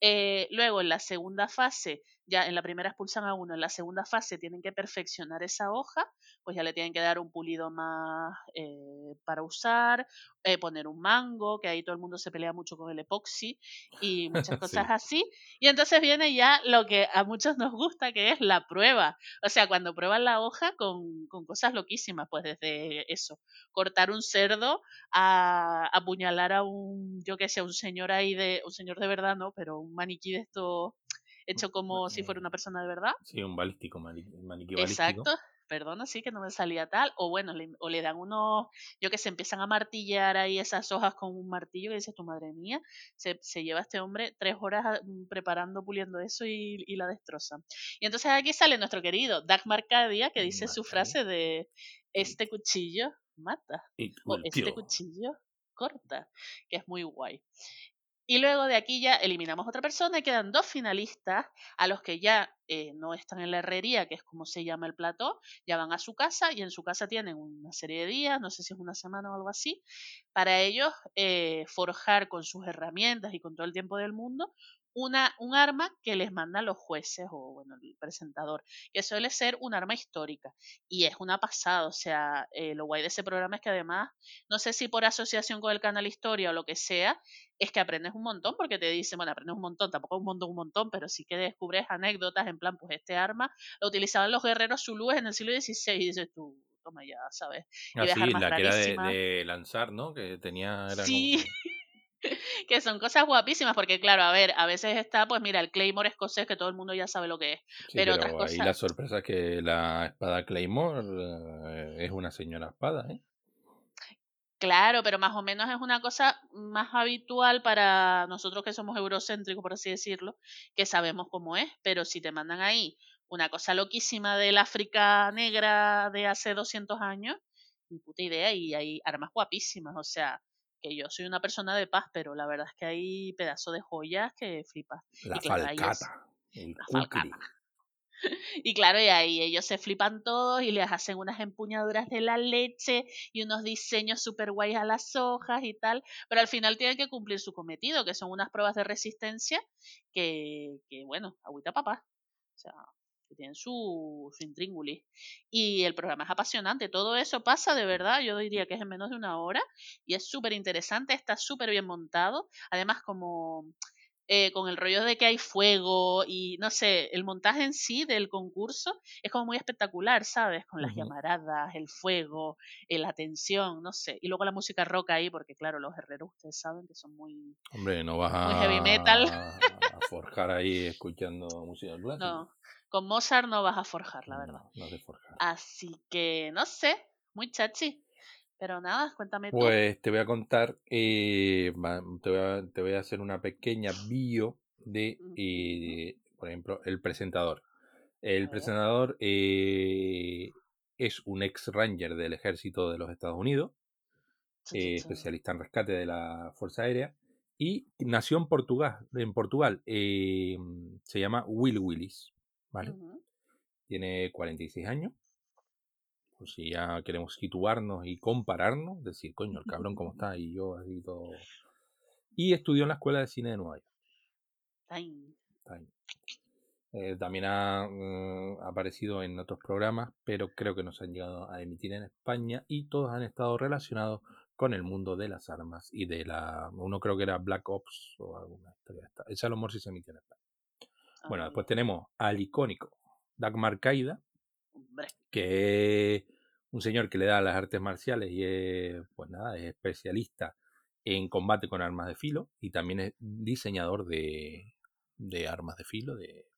Eh, luego, en la segunda fase, ya en la primera expulsan a uno, en la segunda fase tienen que perfeccionar esa hoja, pues ya le tienen que dar un pulido más eh, para usar, eh, poner un mango, que ahí todo el mundo se pelea mucho con el epoxi y muchas cosas Sí. así. Y entonces viene ya lo que a muchos nos gusta, que es la prueba. O sea, cuando prueban la hoja con, con cosas loquísimas, pues desde eso, cortar un cerdo a apuñalar a un, yo que sé, un señor ahí de, un señor de verdad, no, pero un maniquí de esto hecho como si fuera una persona de verdad. Sí, un balístico, mani- maniquí balístico. Exacto, perdona, sí, que no me salía tal, o bueno, le, o le dan unos, yo que se empiezan a martillar ahí esas hojas con un martillo que dices, tu madre mía, se, se lleva este hombre tres horas ah, mm, preparando, puliendo eso y, y la destroza. Y entonces aquí sale nuestro querido Doug Marcadia, que dice su Marcadia. frase de, este cuchillo mata, o este cuchillo corta, que es muy guay. Y luego de aquí ya eliminamos otra persona y quedan dos finalistas a los que ya eh, no están en la herrería, que es como se llama el plató, ya van a su casa y en su casa tienen una serie de días, no sé si es una semana o algo así, para ellos eh, forjar con sus herramientas y con todo el tiempo del mundo una, un arma que les mandan los jueces o bueno, el presentador, que suele ser un arma histórica. Y es una pasada, o sea, eh, lo guay de ese programa es que además, no sé si por asociación con el canal Historia o lo que sea, es que aprendes un montón porque te dicen, bueno, aprendes un montón, tampoco un montón, un montón, pero sí que descubres anécdotas en plan, pues este arma lo utilizaban los guerreros zulúes en el siglo XVI y dices tú, toma ya, ¿sabes? Y Ah, sí, la que era de, de lanzar, ¿no? Que tenía. Era Sí. como- que son cosas guapísimas porque claro, a ver, a veces está, pues mira, el Claymore escocés que todo el mundo ya sabe lo que es. Sí, Pero otras cosas- la sorpresa es que la espada Claymore eh, es una señora espada, ¿eh? Claro, pero más o menos es una cosa más habitual para nosotros que somos eurocéntricos, por así decirlo, que sabemos cómo es, pero si te mandan ahí una cosa loquísima del África negra de hace 200 años, ni puta idea, y hay armas guapísimas, o sea, que yo soy una persona de paz, pero la verdad es que hay pedazos de joyas que flipas. La Y claro, falcata. El la falcata. Y claro, y ahí ellos se flipan todos y les hacen unas empuñaduras de la leche y unos diseños super guays a las hojas y tal, pero al final tienen que cumplir su cometido, que son unas pruebas de resistencia que, que bueno, agüita papá. O sea, que tienen su, su intríngulis. Y el programa es apasionante. Todo eso pasa de verdad, yo diría que es en menos de una hora y es súper interesante, está súper bien montado. Además, como eh, con el rollo de que hay fuego y no sé, el montaje en sí del concurso es como muy espectacular, ¿sabes? Con las llamaradas, el fuego, eh, la tensión, no sé. Y luego la música rock ahí, porque claro, los herreros ustedes saben que son muy... Hombre, no vas a, heavy metal. a forjar ahí escuchando música clásica. No, con Mozart no vas a forjar, la verdad. No, no sé forjar. Así que, no sé, muy chachi. Pero nada, cuéntame tú. Pues te voy a contar, eh, te, voy a, te voy a hacer una pequeña bio de, eh, por ejemplo, el presentador. El presentador eh, es un ex ranger del ejército de los Estados Unidos, eh, especialista en rescate de la Fuerza Aérea, y nació en Portugal. En Portugal se llama Will Willis, ¿vale? Ujú. Tiene 46 años. Por si ya queremos situarnos y compararnos, decir, coño, el cabrón cómo está y yo así todo. Y estudió en la Escuela de Cine de Nueva York. Está ahí. Eh, también ha mm, aparecido en otros programas, pero creo que no se han llegado a emitir en España y todos han estado relacionados con el mundo de las armas y de la... Uno creo que era Black Ops o alguna historia de esta. Ese a lo mejor sí se emitió en España. Bueno, ay, después tenemos al icónico Dagmar Caida, que un señor que le da las artes marciales y es, pues nada, es especialista en combate con armas de filo y también es diseñador de, de armas de filo, de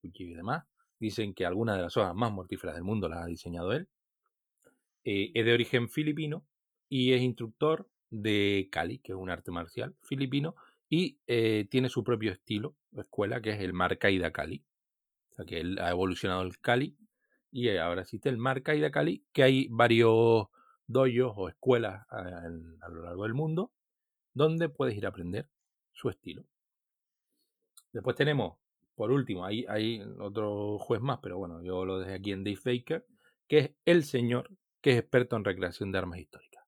cuchillo y demás. Dicen que algunas de las hojas más mortíferas del mundo las ha diseñado él. Eh, es de origen filipino y es instructor de Kali, que es un arte marcial filipino, y eh, tiene su propio estilo, escuela, que es el Marcaida Kali. O sea que él ha evolucionado el Kali y eh, ahora existe el Marcaida Kali, que hay varios doyos o escuelas a, a lo largo del mundo donde puedes ir a aprender su estilo. Después tenemos, por último, hay, hay otro juez más, pero bueno, yo lo dejé aquí en Dave Baker, que es el señor que es experto en recreación de armas históricas.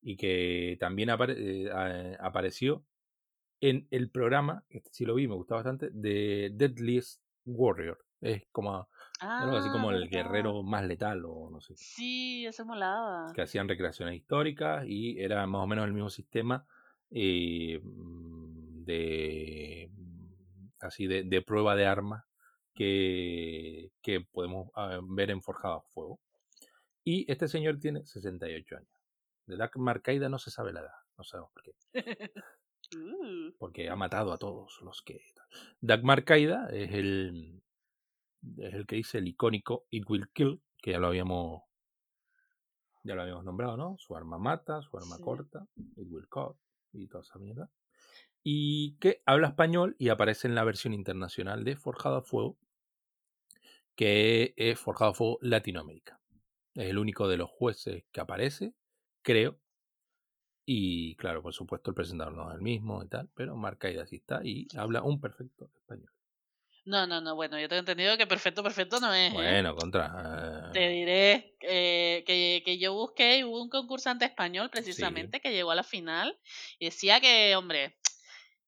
Y que también eh, apareció en el programa, este sí lo vi, me gustó bastante, de Deadliest Warrior. Es como algo así Ah, como el verdad. guerrero más letal o no sé. Sí, eso molaba. Que hacían recreaciones históricas y era más o menos el mismo sistema eh, mm, de mm, así de, de prueba de armas que, que podemos ah, ver en Forjado a Fuego. Y este señor tiene 68 años. De Dark Marcaida no se sabe la edad, no sabemos por qué. Uh, porque ha matado a todos los que. Dagmar Kaida es el, es el que dice el icónico It Will Kill, que ya lo habíamos ya lo habíamos nombrado, ¿no? Su arma mata, su arma Sí. corta, It Will Cut y toda esa mierda. Y que habla español y aparece en la versión internacional de Forjado a Fuego, que es Forjado a Fuego Latinoamérica. Es el único de los jueces que aparece, creo. Y claro, por supuesto, el presentador no es el mismo y tal, pero Marca y así está y habla un perfecto español. No, no, no, bueno, yo tengo entendido que perfecto, perfecto no es. ¿eh? Bueno, contra. Te eh, diré eh, que, que yo busqué y hubo un concursante español precisamente que llegó a la final y decía que, hombre,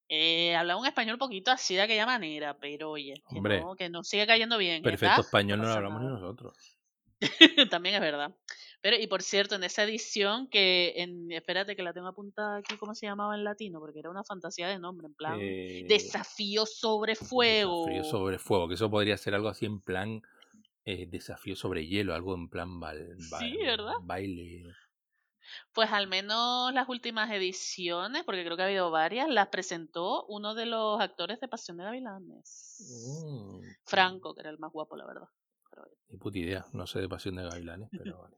eh, hablaba un español poquito así de aquella manera, pero oye, que, Hombre, no, que no sigue cayendo bien. perfecto ¿está? español No no lo hablamos ni nosotros. También es verdad. Pero, y por cierto, en esa edición que, en, espérate que la tengo apuntada aquí, ¿cómo se llamaba en latino? Porque era una fantasía de nombre, en plan, Eh, desafío sobre fuego. Desafío sobre fuego, que eso podría ser algo así en plan eh, desafío sobre hielo, algo en plan bal- Sí, ¿verdad? baile. Pues al menos las últimas ediciones, porque creo que ha habido varias, las presentó uno de los actores de Pasión de Gavilanes. Mm, Franco, que era el más guapo, la verdad. Ni puta idea, no sé de pasión de gavilanes, pero vale.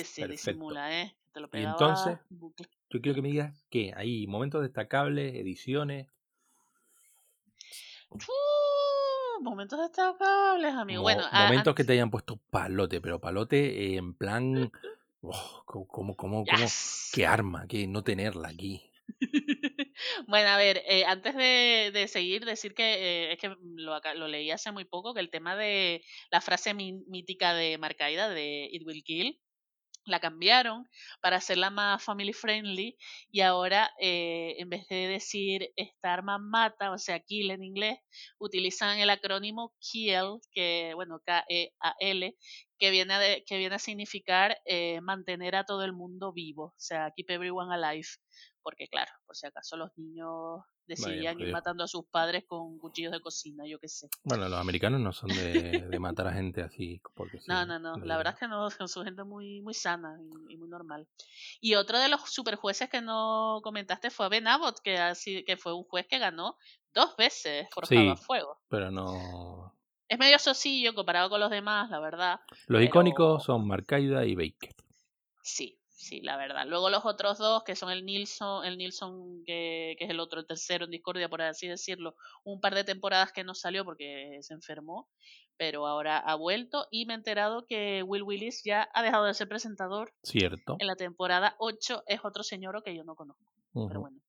Sí, sí, Perfecto. disimula, ¿eh? Te lo Y pegaba entonces, bucle. yo quiero que me digas que hay momentos destacables, ediciones, Uh, momentos destacables, amigo. mo- Bueno, a- momentos que te hayan puesto palote, pero palote eh, en plan, oh, como, como- Yes. qué arma, que no tenerla aquí. Bueno, a ver, eh, antes de, de seguir, decir que eh, es que lo, aca- lo leí hace muy poco, que el tema de la frase mítica de Marcaida, de It Will Kill, la cambiaron para hacerla más family friendly y ahora eh, en vez de decir esta arma mata, o sea, kill en inglés, utilizan el acrónimo KILL, que bueno, K-E-A-L, que viene, de- que viene a significar eh, mantener a todo el mundo vivo, o sea, keep everyone alive, porque claro, por si acaso los niños decidían por ir Dios. matando a sus padres con cuchillos de cocina, yo qué sé. Bueno, los americanos no son de, de matar a gente así porque sí. No, no, no. La verdad es que no, son gente muy, muy sana y, y muy normal. Y otro de los super jueces que no comentaste fue Ben Abbott, que, así, que fue un juez que ganó dos veces a Sí. fuego. Pero no. Es medio sosillo comparado con los demás, la verdad. Los Pero- icónicos son Marcaida y Baker. Sí, sí, la verdad. Luego los otros dos, que son el Nilsson, el Nilsson que, que es el otro, el tercero en Discordia, por así decirlo, un par de temporadas que no salió porque se enfermó, pero ahora ha vuelto y me he enterado que Will Willis ya ha dejado de ser presentador Cierto. en la temporada 8 es otro señor que yo no conozco. Pero bueno.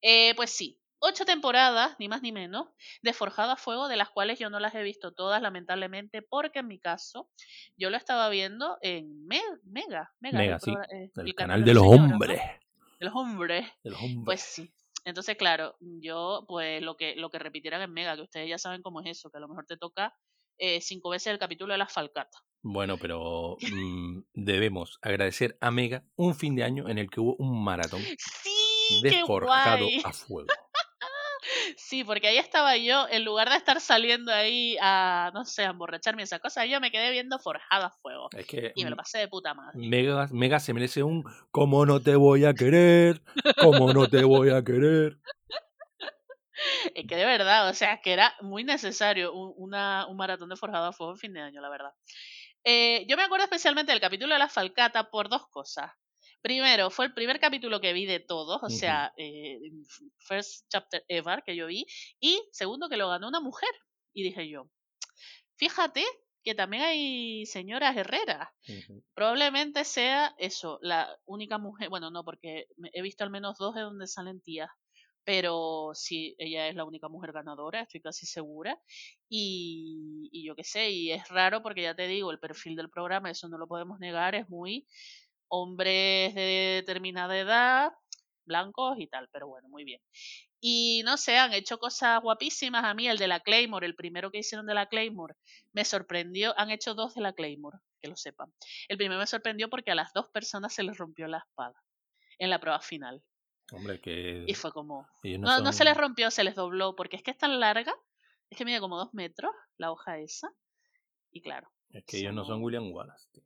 Eh, pues sí, ocho temporadas, ni más ni menos, de Forjado a Fuego, de las cuales yo no las he visto todas, lamentablemente, porque en mi caso yo lo estaba viendo en Me- Mega. Mega, Mega, el sí, eh, El el canal de los hombres. De los hombres. De los hombres. Pues sí. Entonces, claro, yo, pues lo que, lo que repitieran en Mega, que ustedes ya saben cómo es eso, que a lo mejor te toca eh, cinco veces el capítulo de las falcatas. Bueno, pero mm, debemos agradecer a Mega un fin de año en el que hubo un maratón Sí, de forjado a fuego. Sí, porque ahí estaba yo, en lugar de estar saliendo ahí a, no sé, a emborracharme y esa cosa, yo me quedé viendo Forjado a Fuego. Es que Y me lo pasé de puta madre. Mega, Mega se merece un ¿Cómo no te voy a querer? ¿Cómo no te voy a querer? Es que de verdad, o sea, que era muy necesario un, una, un maratón de Forjado a Fuego en fin de año, la verdad. Eh, yo me acuerdo especialmente del capítulo de la Falcata por dos cosas. Primero, fue el primer capítulo que vi de todos, o sea, eh, first chapter ever que yo vi. Y segundo, que lo ganó una mujer. Y dije yo, fíjate que también hay señoras guerreras. Ujú. Probablemente sea eso, la única mujer, bueno, no, porque he visto al menos dos de donde salen tías, pero sí, ella es la única mujer ganadora, estoy casi segura. Y, y yo qué sé, y es raro porque ya te digo, el perfil del programa, eso no lo podemos negar, es muy hombres de determinada edad, blancos y tal, pero bueno, muy bien. Y no sé, han hecho cosas guapísimas. A mí, el de la Claymore, el primero que hicieron de la Claymore, me sorprendió. Han hecho dos de la Claymore, que lo sepan. El primero me sorprendió porque a las dos personas se les rompió la espada en la prueba final. Hombre, que Y fue como. no, No, no se les rompió, se les dobló, porque es que es tan larga, es que mide como dos metros la hoja esa. Y claro, Es que ellos no son son- William Wallace. tío.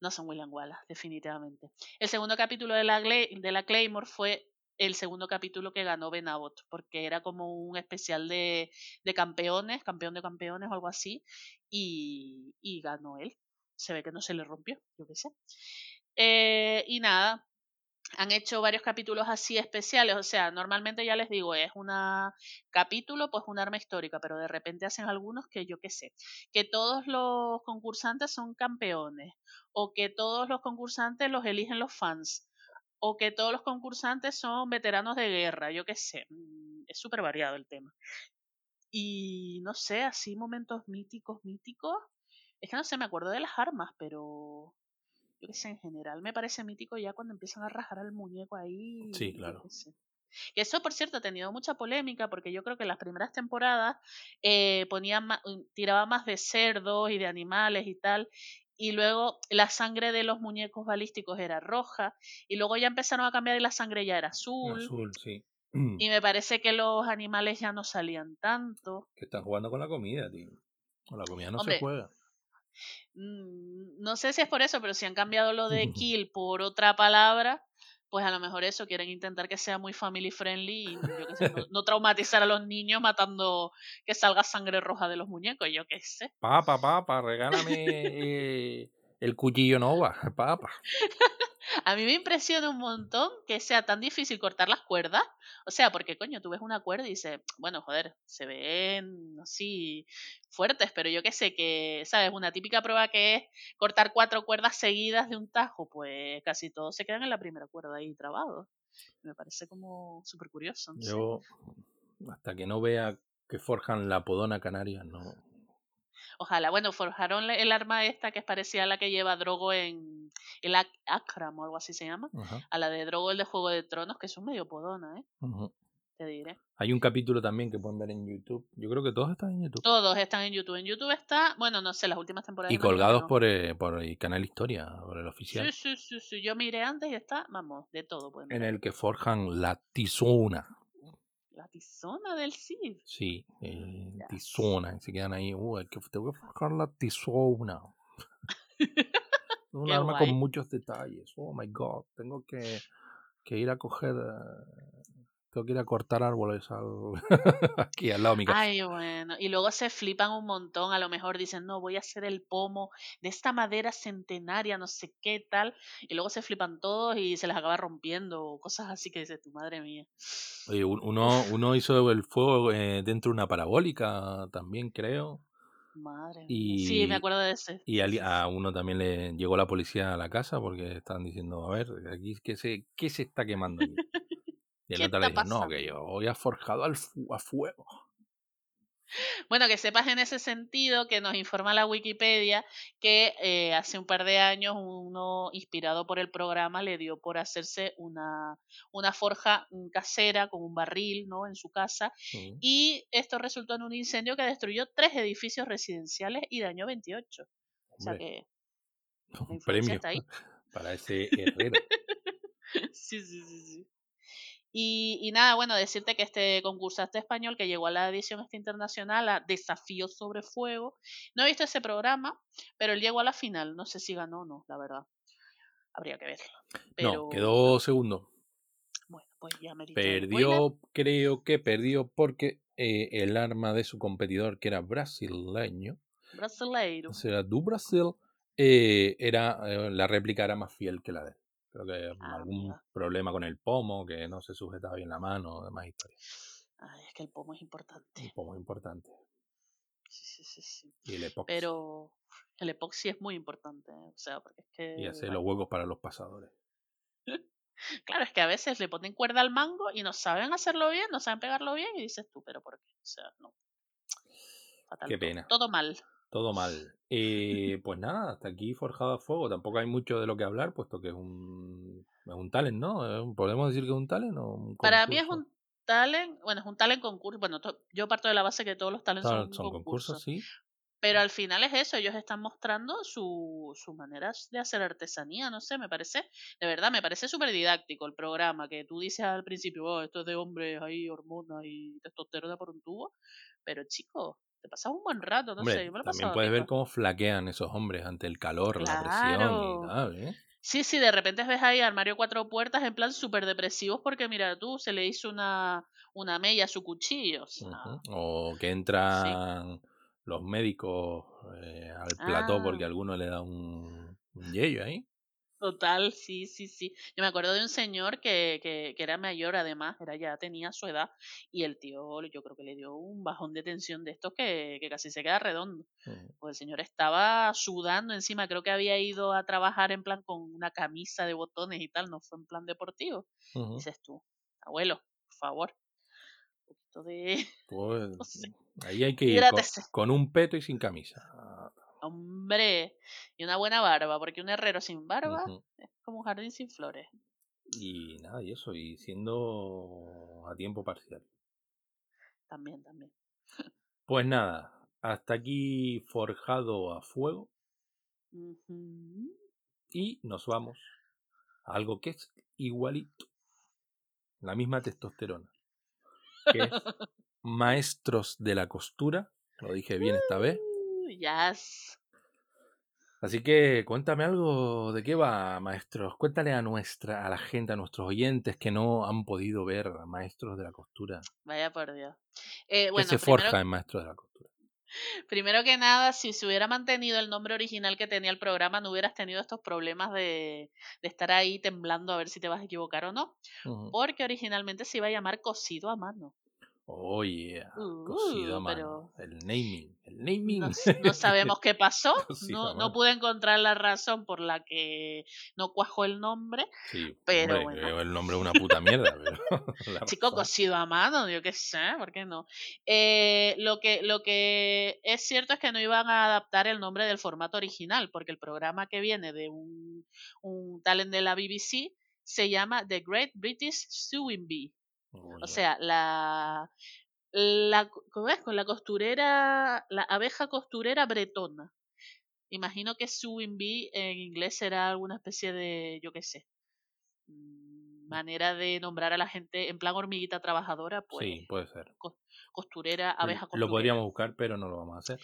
No son William Wallace, definitivamente. El segundo capítulo de la, de la Claymore fue el segundo capítulo que ganó Ben Abbott, porque era como un especial de, de campeones, campeón de campeones o algo así, y, y ganó él. Se ve que no se le rompió, yo qué sé. Eh, y nada, han hecho varios capítulos así especiales, o sea, normalmente ya les digo, es un capítulo, pues un arma histórica, pero de repente hacen algunos que yo qué sé, que todos los concursantes son campeones, o que todos los concursantes los eligen los fans, o que todos los concursantes son veteranos de guerra, yo qué sé, mm, es súper variado el tema. Y no sé, así momentos míticos, míticos, es que no sé, me acuerdo de las armas, pero yo qué sé, en general me parece mítico ya cuando empiezan a rajar al muñeco ahí. Sí, claro. Que eso, por cierto, ha tenido mucha polémica porque yo creo que en las primeras temporadas eh, mm, tiraba más de cerdos y de animales y tal. Y luego la sangre de los muñecos balísticos era roja. Y luego ya empezaron a cambiar y la sangre ya era azul. Azul, sí. Y me parece que los animales ya no salían tanto. Que están jugando con la comida, tío. Con la comida no Hombre, se juega. Mm, No sé si es por eso, pero si han cambiado lo de kill por otra palabra, pues a lo mejor eso quieren intentar que sea muy family friendly y yo qué sé, no, no traumatizar a los niños matando que salga sangre roja de los muñecos, yo qué sé. Papa, papa, regálame eh, el cuchillo Nova, papa. A mí me impresiona un montón que sea tan difícil cortar las cuerdas. O sea, porque coño, tú ves una cuerda y dices, bueno, joder, se ven así fuertes, pero yo qué sé, que, ¿sabes? Una típica prueba que es cortar cuatro cuerdas seguidas de un tajo, pues casi todos se quedan en la primera cuerda ahí trabados. Me parece como súper curioso. No sé. Yo, hasta que no vea que forjan la podona canaria, no. Ojalá, bueno, forjaron el arma esta que es parecida a la que lleva Drogo en el Ak- Akram o algo así se llama, a la de Drogo el de Juego de Tronos, que es un medio podona, ¿eh? Te diré. Hay un capítulo también que pueden ver en YouTube. Yo creo que todos están en YouTube. Todos están en YouTube. En YouTube está, bueno, no sé, las últimas temporadas. Y colgados no. por, eh, por el canal Historia, por el oficial. Sí, sí, sí, sí. Yo miré antes y está, vamos, de todo. Pueden En ver. el que forjan la tizona. La tizona del Cid. Sí, eh, tizona. Y se quedan ahí. Que, tengo que forjar la tizona. Un arma guay. con muchos detalles. Oh my god. Tengo que, que ir a coger. Tengo que ir a cortar árboles al, aquí al lado de mi casa. Ay, bueno. Y luego se flipan un montón. A lo mejor dicen, no, voy a hacer el pomo de esta madera centenaria, no sé qué tal. Y luego se flipan todos y se les acaba rompiendo. o Cosas así que dices, tu madre mía. Oye, un- uno, uno hizo el fuego eh, dentro de una parabólica también, creo. Madre mía. Sí, me Y, acuerdo de ese. y a uno también le llegó la policía a la casa porque estaban diciendo, a ver, aquí qué se, qué se está quemando aquí. Y el ¿Qué otro le dijo, no, que yo hoy ha forjado al fu- a fuego. Bueno, que sepas en ese sentido que nos informa la Wikipedia que eh, hace un par de años uno inspirado por el programa le dio por hacerse una, una forja mm, casera con un barril ¿no? en su casa y esto resultó en un incendio que destruyó tres edificios residenciales y dañó 28. O sea que un premio está ahí. para ese herrero. Sí, sí, sí, sí. Y, y nada, bueno, decirte que este concursante español que llegó a la edición internacional a Desafío sobre Fuego, no he visto ese programa, pero él llegó a la final. No sé si ganó o no, la verdad. Habría que verlo. Pero No, quedó segundo. bueno, pues ya me spoiler. Perdió, creo que perdió porque eh, el arma de su competidor, que era brasileño, Brasileiro. ese era du Brasil, eh, era, eh, la réplica era más fiel que la de él. Creo que Ah, algún problema con el pomo, que no se sujetaba bien la mano, demás historias. Ay, es que el pomo es importante. pomo importante. Sí, sí, sí, sí. Y el epoxi. Pero el epoxi es muy importante. ¿eh? O sea, porque es que. Y hacer bueno, los huecos para los pasadores. Claro, es que a veces le ponen cuerda al mango y no saben hacerlo bien, no saben pegarlo bien y dices tú, pero ¿por qué? O sea, no. Fatal Qué pena. Todo mal. Todo mal. Eh, pues nada, hasta aquí Forjado a Fuego. Tampoco hay mucho de lo que hablar, puesto que es un, es un talent, ¿no? ¿Podemos decir que es un talent o un Para mí es un talent, bueno, es un talent concurso. Bueno, to- yo parto de la base que todos los talents Son, son, son concursos, concursos. sí. Pero al final es eso, ellos están mostrando su, su manera de hacer artesanía, no sé, me parece, de verdad, me parece súper didáctico el programa, que tú dices al principio, oh, esto es de hombres, hay hormonas y testosterona por un tubo, pero chico, te pasas un buen rato, no sé, Hombre, yo me lo he también puedes ver cómo flaquean esos hombres ante el calor, la presión y tal, ¿eh? Sí, sí, de repente ves ahí al Mario Cuatro Puertas en plan súper depresivos porque mira tú, se le hizo una, una mella a su cuchillo. o sea, Ujú. O que entran los médicos eh, al plató porque Ah. alguno le da un, un yello ahí. Total, sí, sí, sí. Yo me acuerdo de un señor que, que, que era mayor además, era ya tenía su edad, y el tío yo creo que le dio un bajón de tensión de estos que, que casi se queda redondo. Pues el señor estaba sudando encima, creo que había ido a trabajar en plan con una camisa de botones y tal, no fue en plan deportivo. Dices tú, abuelo, por favor, un poquito de... Pues no sé, ahí hay que ir con, un peto y sin camisa. Hombre, y una buena barba, porque un herrero sin barba es como un jardín sin flores. Y nada, y eso, y siendo a tiempo parcial. También, también. Pues nada, hasta aquí forjado a fuego y nos vamos a algo que es igualito. La misma testosterona. Que es maestros de la costura. Lo dije bien esta vez. Yes. Así que cuéntame algo de qué va, maestros. Cuéntale a nuestra, a la gente, a nuestros oyentes que no han podido ver a maestros de la costura. Vaya por Dios. Eh, ¿Qué se primero, forja en maestros de la costura? primero que nada, si se hubiera mantenido el nombre original que tenía el programa, no hubieras tenido estos problemas de, de estar ahí temblando a ver si te vas a equivocar o no. Porque originalmente se iba a llamar Cosido a mano. Oh, yeah. Cosido a Uh, mano. El naming. El naming. No, sabemos qué pasó. No, pude encontrar la razón por la que no cuajó el nombre. Sí, Pero hombre, bueno. que el nombre es una puta mierda. Pero Chico, cosido a mano, yo qué sé, ¿por qué no? Eh, lo, que, lo que es cierto es que no iban a adaptar el nombre del formato original, porque el programa que viene de un, un talent de la BBC se llama The Great British Sewing Bee. Oh, O sea, la, la, ¿cómo es? Con la costurera, la abeja costurera bretona. Imagino que sewing bee en inglés será alguna especie de, yo qué sé, mm, manera de nombrar a la gente en plan hormiguita trabajadora, pues Sí, puede ser. costurera, abeja Lo costurera. podríamos buscar, pero no lo vamos a hacer.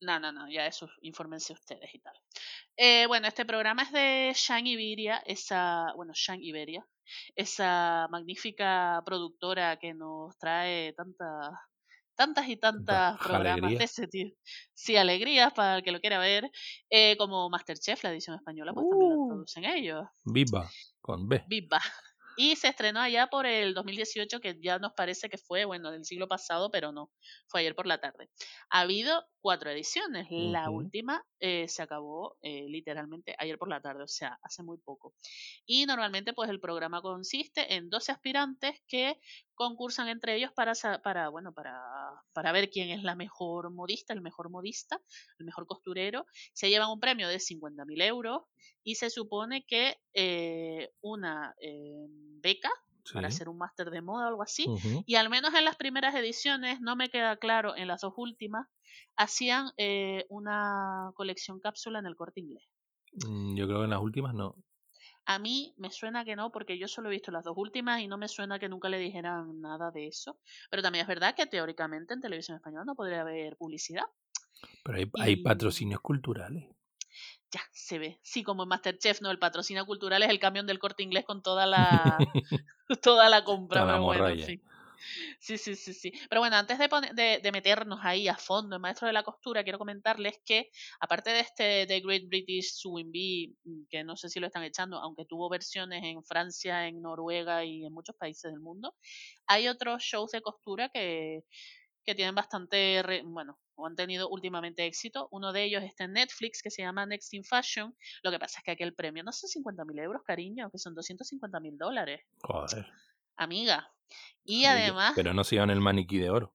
No, no, no, ya eso, infórmense ustedes y tal. Eh, bueno, este programa es de Shang Iberia, esa, bueno, Shang Iberia, esa magnífica productora que nos trae tantas, tantas y tantas programas de ese tipo. Sí, alegrías para el que lo quiera ver, eh, como Masterchef, la edición española, pues también la Uh. producen ellos. Viva, con B. Viva. Y se estrenó allá por el 2018, que ya nos parece que fue, bueno, del siglo pasado, pero no, fue ayer por la tarde. Ha habido cuatro ediciones. La última eh, se acabó eh, literalmente ayer por la tarde, o sea, hace muy poco. Y normalmente, pues el programa consiste en 12 aspirantes que concursan entre ellos para, para bueno, para, para ver quién es la mejor modista, el mejor modista, el mejor costurero. Se llevan un premio de 50.000 euros y se supone que eh, una beca para hacer un máster de moda o algo así. Y al menos en las primeras ediciones, no me queda claro en las dos últimas, hacían eh, una colección cápsula en el corte inglés. Mm, Yo creo que en las últimas no. A mí me suena que no, porque yo solo he visto las dos últimas y no me suena que nunca le dijeran nada de eso. Pero también es verdad que teóricamente en televisión española no podría haber publicidad. Pero hay, patrocinios culturales. Ya, se ve. Sí, como en Masterchef, ¿no? El patrocinio cultural es el camión del corte inglés con toda la, toda la compra. Toda la pero bueno. Sí, sí, sí, sí. Pero bueno, antes de, de meternos ahí a fondo en Maestro de la Costura, quiero comentarles que, aparte de este The Great British Sewing Bee, mm, que no sé si lo están echando, aunque tuvo versiones en Francia, en Noruega y en muchos países del mundo, hay otros shows de costura que, que tienen bastante, re- bueno, o han tenido últimamente éxito. Uno de ellos está en Netflix, que se llama Next in Fashion. Lo que pasa es que aquí el premio no son 50.000 euros, cariño, que son 250.000 dólares, Joder. amiga. Y además, Pero no se llevan el maniquí de oro.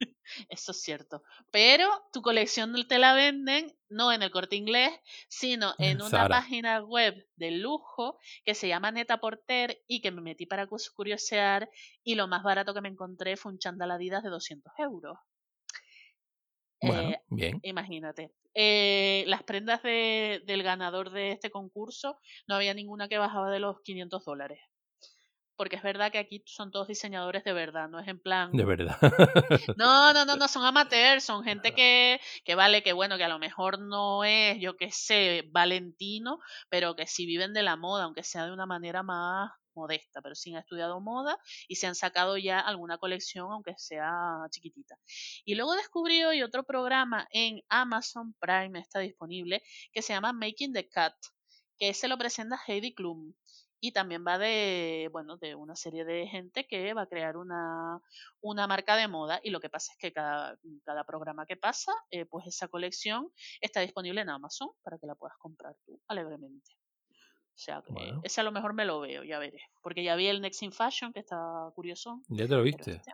eso es cierto. Pero tu colección te la venden no en el corte inglés, sino en una página web de lujo que se llama Neta Porter y que me metí para curiosear. Y lo más barato que me encontré fue un chándal Adidas de 200 euros. Bueno, Eh, bien. Imagínate. Eh, las prendas de- del ganador de este concurso no había ninguna que bajaba de los 500 dólares. Porque es verdad que aquí son todos diseñadores de verdad, no es en plan... De verdad. No, no, no, no, son amateurs, son gente que, que vale, que bueno, que a lo mejor no es, yo qué sé, Valentino, pero que sí viven de la moda, aunque sea de una manera más modesta, pero sí han estudiado moda y se han sacado ya alguna colección, aunque sea chiquitita. Y luego descubrí hoy otro programa en Amazon Prime, está disponible, que se llama Making the Cut, que se lo presenta Heidi Klum. Y también va de, bueno, de una serie de gente que va a crear una, una marca de moda. Y lo que pasa es que cada, cada programa que pasa, eh, pues esa colección está disponible en Amazon para que la puedas comprar tú alegremente. O sea, que Bueno. ese a lo mejor me lo veo, ya veré. Porque ya vi el Next in Fashion, que está curioso. ¿Ya te lo viste? este-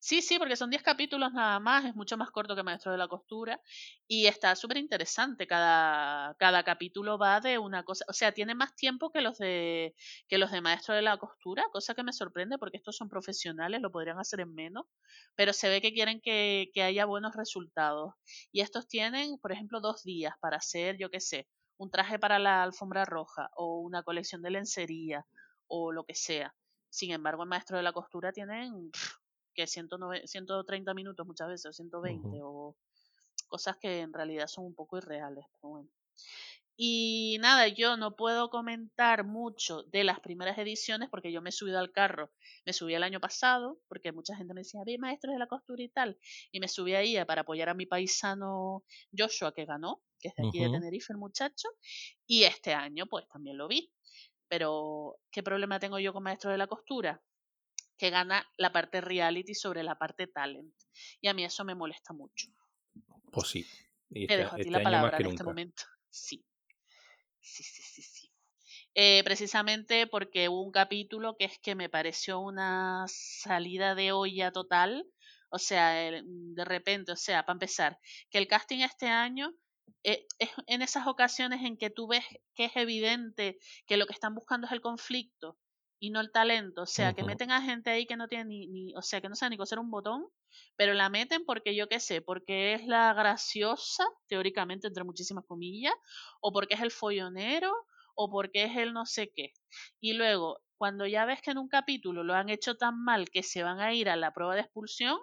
Sí, sí, porque son 10 capítulos nada más, es mucho más corto que Maestro de la Costura y está súper interesante. Cada, cada capítulo va de una cosa, o sea, tiene más tiempo que los de que los de Maestro de la Costura, cosa que me sorprende porque estos son profesionales, lo podrían hacer en menos, pero se ve que quieren que, que haya buenos resultados. Y estos tienen, por ejemplo, dos días para hacer, yo qué sé, un traje para la alfombra roja o una colección de lencería o lo que sea. Sin embargo, en Maestro de la Costura tienen que 109 130 minutos muchas veces, o 120, o cosas que en realidad son un poco irreales, pero bueno. Y nada, yo no puedo comentar mucho de las primeras ediciones porque yo me he subido al carro, me subí el año pasado, porque mucha gente me decía, vi maestros de la costura y tal, y me subí ahí para apoyar a mi paisano Joshua que ganó, que es de aquí de. Tenerife el muchacho, y este año pues también lo vi. Pero, ¿qué problema tengo yo con maestros de la costura? Que gana la parte reality sobre la parte talent. Y a mí eso me molesta mucho. Pues sí. Y Te este, dejo a ti este la palabra en este momento. Sí. Sí, sí, sí, sí. Eh, precisamente porque hubo un capítulo que es que me pareció una salida de olla total. O sea, de repente, o sea, para empezar, que el casting este año eh, es en esas ocasiones en que tú ves que es evidente que lo que están buscando es el conflicto y no el talento. O sea, que meten a gente ahí que no tiene ni, ni o sea, que no sabe ni coser un botón, pero la meten porque yo qué sé, porque es la graciosa, teóricamente, entre muchísimas comillas, o porque es el follonero, o porque es el no sé qué. Y luego, cuando ya ves que en un capítulo lo han hecho tan mal que se van a ir a la prueba de expulsión,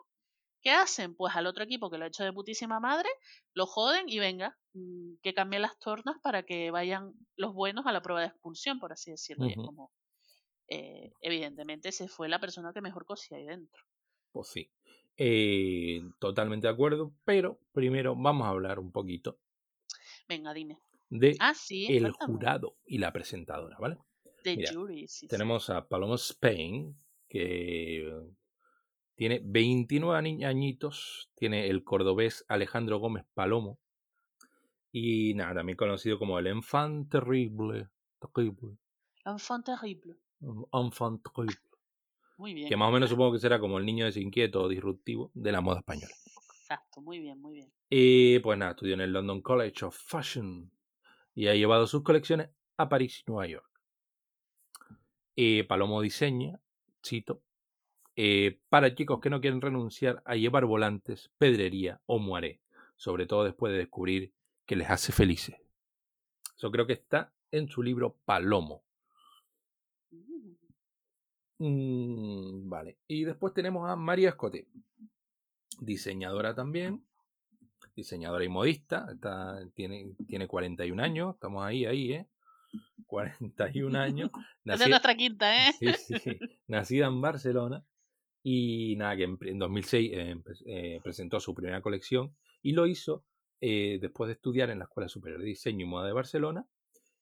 ¿qué hacen? Pues al otro equipo que lo ha hecho de putísima madre, lo joden y venga, mm, que cambien las tornas para que vayan los buenos a la prueba de expulsión, por así decirlo. Y es Ujú. como, eh, evidentemente, se fue la persona que mejor cosía ahí dentro. Pues sí. Eh, totalmente de acuerdo, pero primero vamos a hablar un poquito Venga, dime. de Ah, sí, el jurado y la presentadora, ¿vale? The Mira, jury, sí, sí. Tenemos a Paloma Spain, que tiene 29 ani- añitos, tiene el cordobés Alejandro Gómez Palomo, y nada, también conocido como el Enfant Terrible, terrible, Enfant terrible. Enfant Terrible, Muy bien. que más o menos supongo que será como el niño desinquieto o disruptivo de la moda española. Exacto, muy bien, muy bien. Y pues nada, estudió en el London College of Fashion y ha llevado sus colecciones a París y Nueva York. Eh, Palomo diseña, cito, eh, para chicos que no quieren renunciar a llevar volantes, pedrería o moaré, sobre todo después de descubrir que les hace felices. Eso creo que está en su libro Palomo. Mm, vale. Y después tenemos a María Escote, diseñadora también, diseñadora y modista, está, tiene, tiene 41 años, estamos ahí, ahí, ¿eh? 41 años. Nacida, nuestra quinta, ¿eh? sí, sí, sí. Nacida en Barcelona y nada, que en, en 2006 eh, eh, presentó su primera colección y lo hizo eh, después de estudiar en la Escuela Superior de Diseño y Moda de Barcelona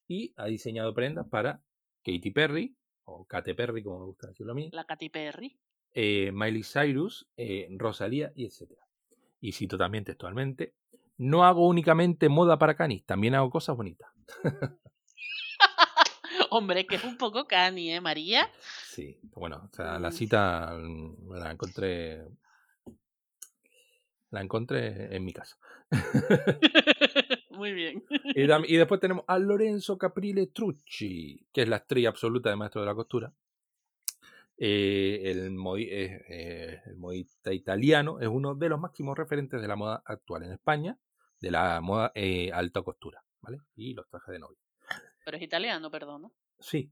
y ha diseñado prendas para Katy Perry, o Kate Perry, como me gusta decirlo a mí, La Katy Perry. eh, Miley Cyrus, eh, Rosalía y etc. Y cito también textualmente, no hago únicamente moda para canis, también hago cosas bonitas. Hombre, que es un poco cani, ¿eh, María? Sí, bueno, o sea, la Mm. cita mm, la encontré la encontré en mi casa. Muy bien. Y, después tenemos a Lorenzo Caprile Trucci, que es la estrella absoluta de Maestro de la Costura. Eh, el, modi- eh, eh, el modista italiano es uno de los máximos referentes de la moda actual en España, de la moda eh, alta costura, ¿vale? Y los trajes de novia. Pero es italiano, perdona. Sí,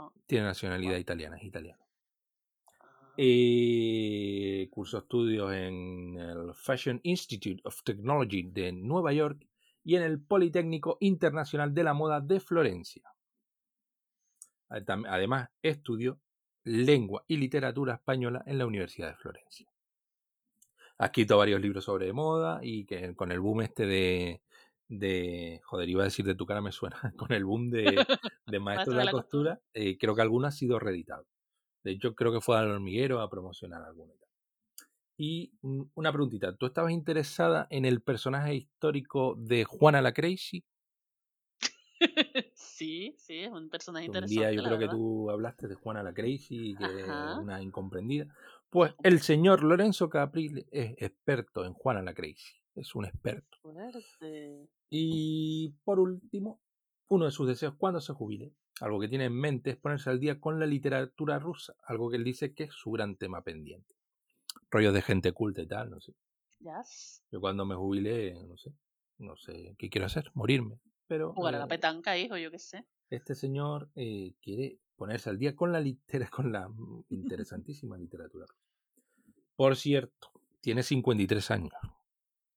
Ah. Tiene nacionalidad italiana, es italiano. Ah. Eh, cursó estudios en el Fashion Institute of Technology de Nueva York y en el Politécnico Internacional de la Moda de Florencia. Además, estudió lengua y literatura española en la Universidad de Florencia. Ha escrito varios libros sobre moda y que con el boom este de, de joder, iba a decir de tu cara me suena, con el boom de, de Maestro de la, Costura, eh, creo que alguno ha sido reeditado. De hecho, creo que fue al hormiguero a promocionar alguno. Y mm, una preguntita, ¿tú estabas interesada en el personaje histórico de Juana la Crazy? sí, sí, es un personaje Un interesante. día yo creo que tú hablaste de Juana la Crazy, que es una incomprendida. Pues el señor Lorenzo Caprile es experto en Juana la Crazy. Es un experto. Y por último, uno de sus deseos cuando se jubile, algo que tiene en mente es ponerse al día con la literatura rusa, algo que él dice que es su gran tema pendiente. Rollos de gente culta y tal, no sé. Ya. Yo cuando me jubile, no sé, no sé qué quiero hacer, morirme. Pero Jugar a la eh, petanca, hijo, yo qué sé. este señor eh, quiere ponerse al día con la litera, con la interesantísima literatura. Por cierto, tiene 53 años.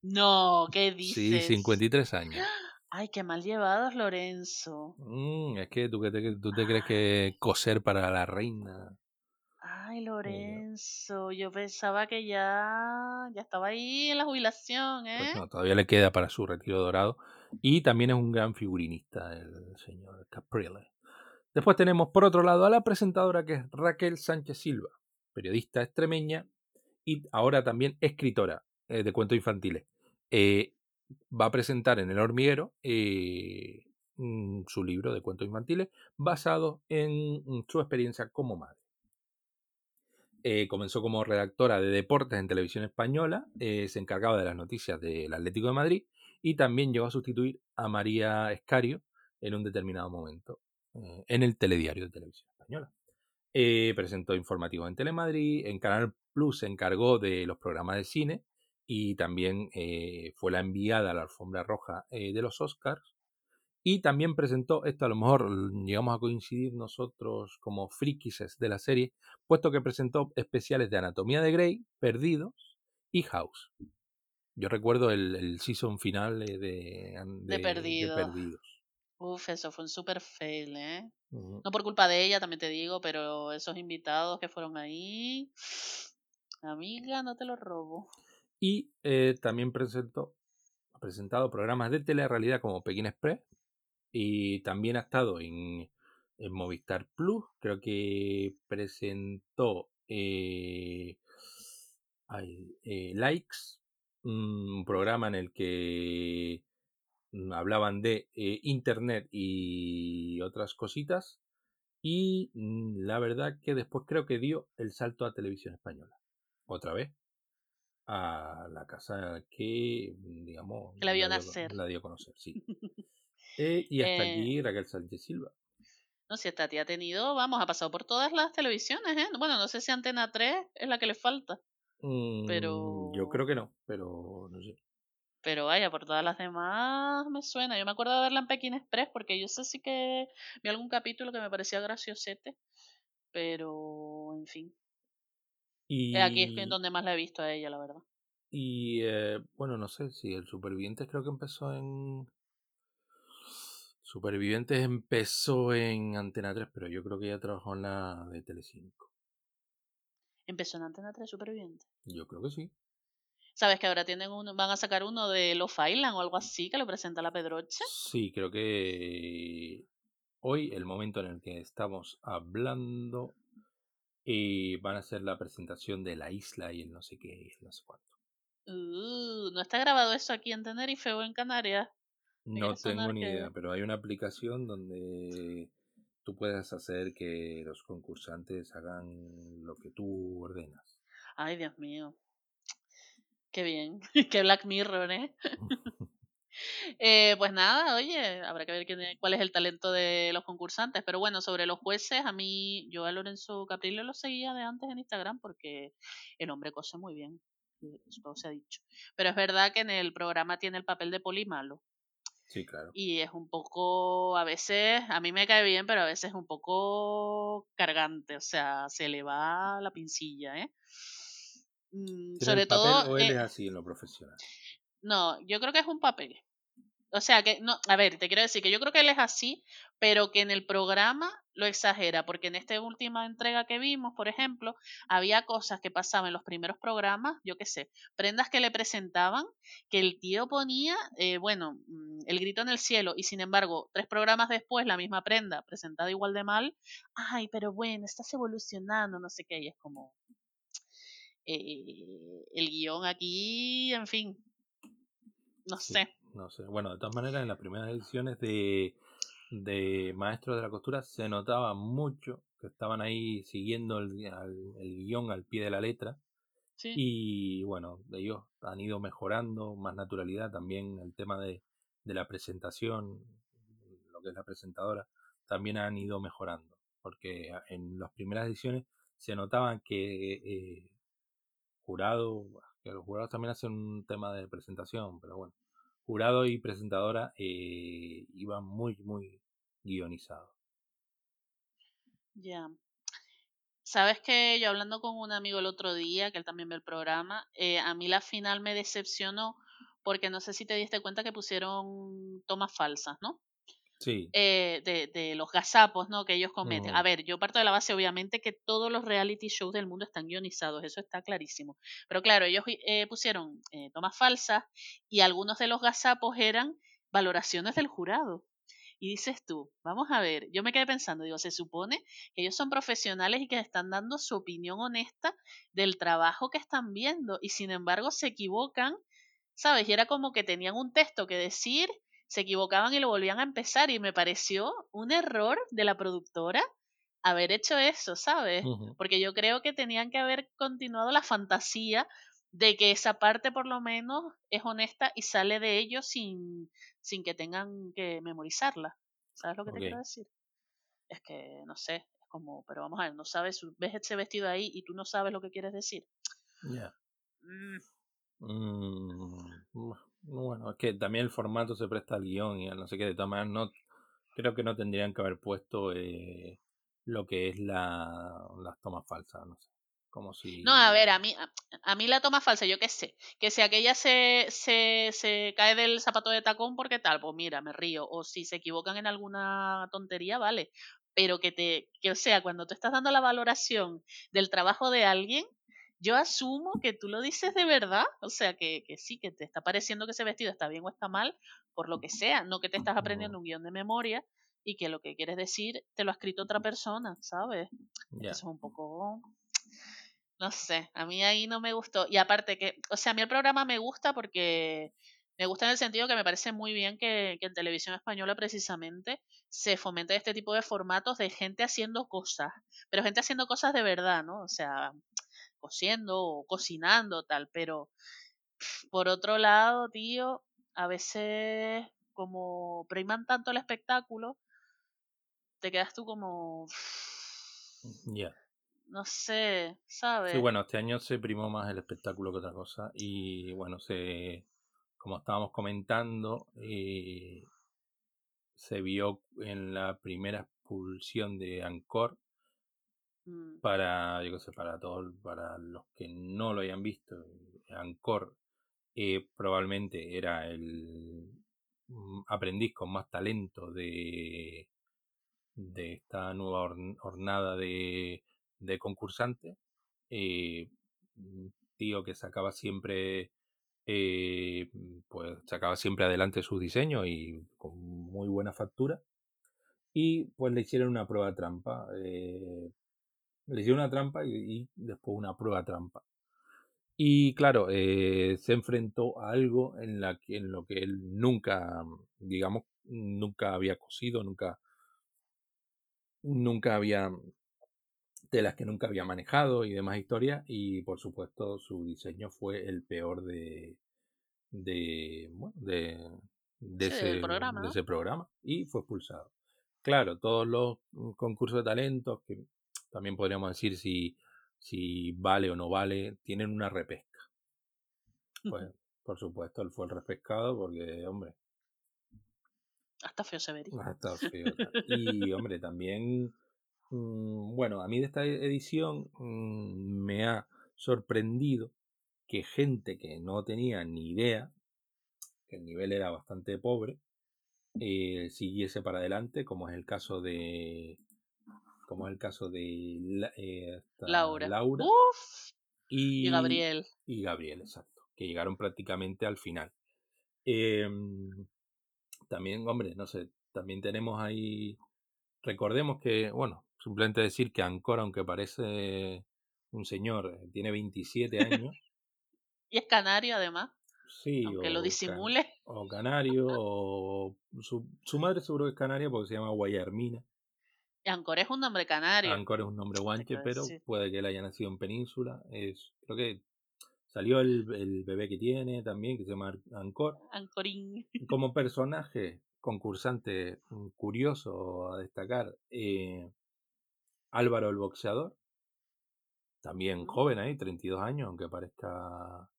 No, ¿qué Sí, dices? 53 años. Ay, qué mal llevados, Lorenzo. Mm, es que tú, que te, tú te crees que coser para la reina. Ay, Lorenzo, yo pensaba que ya, ya estaba ahí en la jubilación, ¿eh? Pues no, todavía le queda para su retiro dorado. Y también es un gran figurinista el señor Caprile. Después tenemos por otro lado a la presentadora que es Raquel Sánchez Silva, periodista extremeña y ahora también escritora eh, de cuentos infantiles. Eh, va a presentar en el hormiguero eh, mm, su libro de cuentos infantiles basado en mm, su experiencia como madre. Eh, comenzó como redactora de deportes en televisión española, eh, se encargaba de las noticias del Atlético de Madrid y también llegó a sustituir a María Escario en un determinado momento eh, en el telediario de televisión española. Presentó informativos en Telemadrid, en Canal Plus se encargó de los programas de cine y también fue la enviada a la alfombra roja de los Oscars. Y también presentó, esto a lo mejor mm, llegamos a coincidir nosotros como frikises de la serie, puesto que presentó especiales de Anatomía de Grey, Perdidos y House. Yo recuerdo el, el season final eh, de, de, Perdidos. Perdidos. Uf, eso fue un super fail, ¿eh? No por culpa de ella, también te digo, pero esos invitados que fueron ahí, amiga, no te los robo. Y eh, también presentó, ha presentado programas de telerrealidad como Pekín Express y también ha estado en, en Movistar Plus. Creo que presentó eh, ay, eh, Likes, un programa en el que mm, hablaban de eh, Internet y otras cositas. Y mm, la verdad que después creo que dio el salto a televisión española. Otra vez. A la casa que, mm, digamos, Que la vio dio- nacer. la dio a conocer, sí. Eh, y hasta Eh, aquí Raquel Sánchez Silva. No, si esta tía ha tenido, vamos, ha pasado por todas las televisiones, ¿eh? Bueno, no sé si Antena 3 es la que le falta, Mm, pero- Yo creo que no, pero no sé. pero vaya, por todas las demás me suena. Yo me acuerdo de verla en Pekín Express porque yo sé sí que vi algún capítulo que me parecía graciosete, pero en fin. Y, Es aquí es donde más la he visto a ella, la verdad. y eh, bueno, no sé si el Supervivientes creo que empezó en. Supervivientes empezó en Antena 3, pero yo creo que ya trabajó en la de Telecinco. Empezó en Antena 3 Superviviente. Yo creo que sí. ¿Sabes que ahora tienen uno, van a sacar uno de Love Island o algo así que lo presenta la Pedroche? Sí, creo que hoy, el momento en el que estamos hablando, eh, van a hacer la presentación de la isla y el no sé qué y el no sé cuánto. Uh, no está grabado eso aquí en Tenerife o en Canarias. No tengo ni idea, pero hay una aplicación donde tú puedes hacer que los concursantes hagan lo que tú ordenas. Ay, Dios mío. Qué bien. Qué Black Mirror, ¿eh? Eh, pues nada, oye, habrá que ver quién es- cuál es el talento de los concursantes. Pero bueno, sobre los jueces, a mí, yo a Lorenzo Caprile lo seguía de antes en Instagram porque el hombre cose muy bien. todo se ha dicho. Pero es verdad que en el programa tiene el papel de poli malo. Sí, claro. Y es un poco, a veces, a mí me cae bien, pero a veces es un poco cargante, o sea, se le va la pincilla, ¿eh? Mm, ¿Tiene sobre el papel todo, o él eh, es así en lo profesional? no, yo creo que es un papel. O sea que, no, a ver, te quiero decir que yo creo que él es así, pero que en el programa lo exagera, porque en esta última entrega que vimos, por ejemplo, había cosas que pasaban en los primeros programas, yo qué sé, prendas que le presentaban, que el tío ponía, eh, bueno, mm, el grito en el cielo, y sin embargo, tres programas después, la misma prenda, presentada igual de mal, ay, pero bueno, estás evolucionando, no sé qué, y es como, eh, el guion aquí, en fin, no sé. No sé. Bueno, de todas maneras, en las primeras ediciones de, de Maestros de la Costura se notaba mucho que estaban ahí siguiendo el, al- el guion al pie de la letra. Sí. Y bueno, ellos han ido mejorando, más naturalidad, también el tema de, de la presentación, lo que es la presentadora, también han ido mejorando, porque en las primeras ediciones se notaban que eh, jurado, que los jurados también hacen un tema de presentación, pero bueno, jurado y presentadora eh, iban muy, muy guionizados. Ya. Sabes que yo hablando con un amigo el otro día, que él también ve el programa, eh, a mí la final me decepcionó porque no sé si te diste cuenta que pusieron tomas falsas, ¿no? Sí, Eh, de, de los gazapos, ¿no? Que ellos cometen. A ver, yo parto de la base, obviamente, que todos los reality shows del mundo están guionizados, eso está clarísimo. Pero claro, ellos eh, pusieron eh, tomas falsas y algunos de los gazapos eran valoraciones del jurado. Y dices tú, vamos a ver, yo me quedé pensando, digo, se supone que ellos son profesionales y que están dando su opinión honesta del trabajo que están viendo y sin embargo se equivocan, ¿sabes? Y era como que tenían un texto que decir, se equivocaban y lo volvían a empezar y me pareció un error de la productora haber hecho eso, ¿sabes? Porque yo creo que tenían que haber continuado la fantasía de que esa parte por lo menos es honesta y sale de ellos sin, sin que tengan que memorizarla. ¿Sabes lo que te quiero decir? Es que, no sé, es como, pero vamos a ver, no sabes, ves ese vestido ahí y tú no sabes lo que quieres decir. Ya. Mm, Mm, bueno, es que también el formato se presta al guion y no sé qué, de todas maneras no, creo que no tendrían que haber puesto eh, lo que es la, las tomas falsas, no sé, como si... No, a ver, a mí, a, a mí la toma falsa, yo qué sé, que si aquella se, se, se cae del zapato de tacón porque tal, pues mira, me río. O si se equivocan en alguna tontería, vale. Pero que te, que o sea, cuando tú estás dando la valoración del trabajo de alguien, yo asumo que tú lo dices de verdad, o sea, que, que sí, que te está pareciendo que ese vestido está bien o está mal, por lo que sea, no que te estás aprendiendo un guion de memoria y que lo que quieres decir te lo ha escrito otra persona, ¿sabes? Eso es un poco no sé, a mí ahí no me gustó. Y aparte que, o sea, a mí el programa me gusta porque me gusta en el sentido que me parece muy bien que, que en televisión española precisamente se fomente este tipo de formatos de gente haciendo cosas, pero gente haciendo cosas de verdad, ¿no? O sea, cosiendo o cocinando, tal, pero por otro lado, tío, a veces como priman tanto el espectáculo, te quedas tú como, Ya. no sé, Sí, ¿sabes? bueno, este año se primó más el espectáculo que otra cosa y bueno, se, como estábamos comentando, eh, se vio en la primera expulsión de Ancor para, yo qué sé, para todos, para los que no lo hayan visto, Ancor eh, probablemente era el mm, aprendiz con más talento de, de esta nueva horn- hornada de, de concursantes. Eh, un tío que sacaba siempre eh, pues sacaba siempre adelante sus diseños y con muy buena factura. Y pues le hicieron una prueba trampa. eh, le hicieron una trampa y, y después una prueba trampa. Y claro, eh, se enfrentó a algo en, la que, en lo que él nunca, digamos, nunca había cosido, nunca, nunca había telas que nunca había manejado y demás historias. Y por supuesto, su diseño fue el peor de, de, bueno, de, de Sí, del ese, programa, de ¿no? ese programa y fue expulsado. Claro, todos los mm, concursos de talentos, que también podríamos decir si, si vale o no vale, tienen una repesca. Pues, por supuesto, él fue el repescado porque, hombre, Hasta feo se vería. Ha estado feo. Y, hombre, también, mm, bueno, a mí de esta edición mm, me ha sorprendido que gente que no tenía ni idea, que el nivel era bastante pobre, eh, siguiese para adelante, como es el caso de como es el caso de la- eh, Laura. Laura Uf. y, Y Gabriel. y Gabriel, exacto, que llegaron prácticamente al final. Em, también, hombre, no sé, también tenemos ahí, recordemos que, bueno, simplemente decir que Ancor, aunque parece un señor, eh, tiene 27 años, Y es canario, además. sí, Aunque o lo can- disimule. o canario, o su, su madre seguro que es canaria porque se llama Guayarmina. Ancor es un nombre canario. Ancor es un nombre guanche, pero decir. puede que él haya nacido en Península. Es, creo que salió el, el bebé que tiene también, que se llama Ancor. Ancorín. Como personaje concursante mm, curioso a destacar, eh, Álvaro el boxeador, también joven ahí, 32 años, aunque parezca...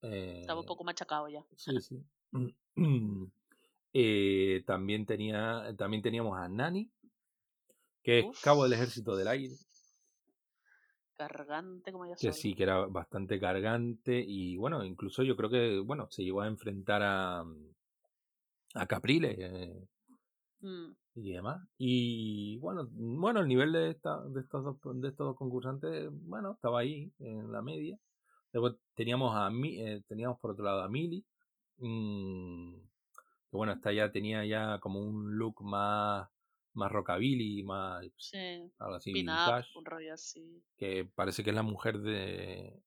Estaba un eh, poco machacado ya. Sí, sí. Eh, también, tenía, también teníamos a Nani, que es Uf. cabo del ejército del aire, Cargante como ya que sí, que era bastante cargante y bueno, incluso yo creo que, bueno, se llegó a enfrentar a, a Capriles eh, Mm, y demás. Y bueno, bueno, el nivel de, esta, de, estos dos, de estos dos concursantes, bueno, estaba ahí en la media. Luego teníamos a Mi- eh, teníamos por otro lado a Mili, mm, que bueno, esta ya tenía ya como un look más, más rockabilly, más sí. algo así, un rollo así. que parece que es la mujer de,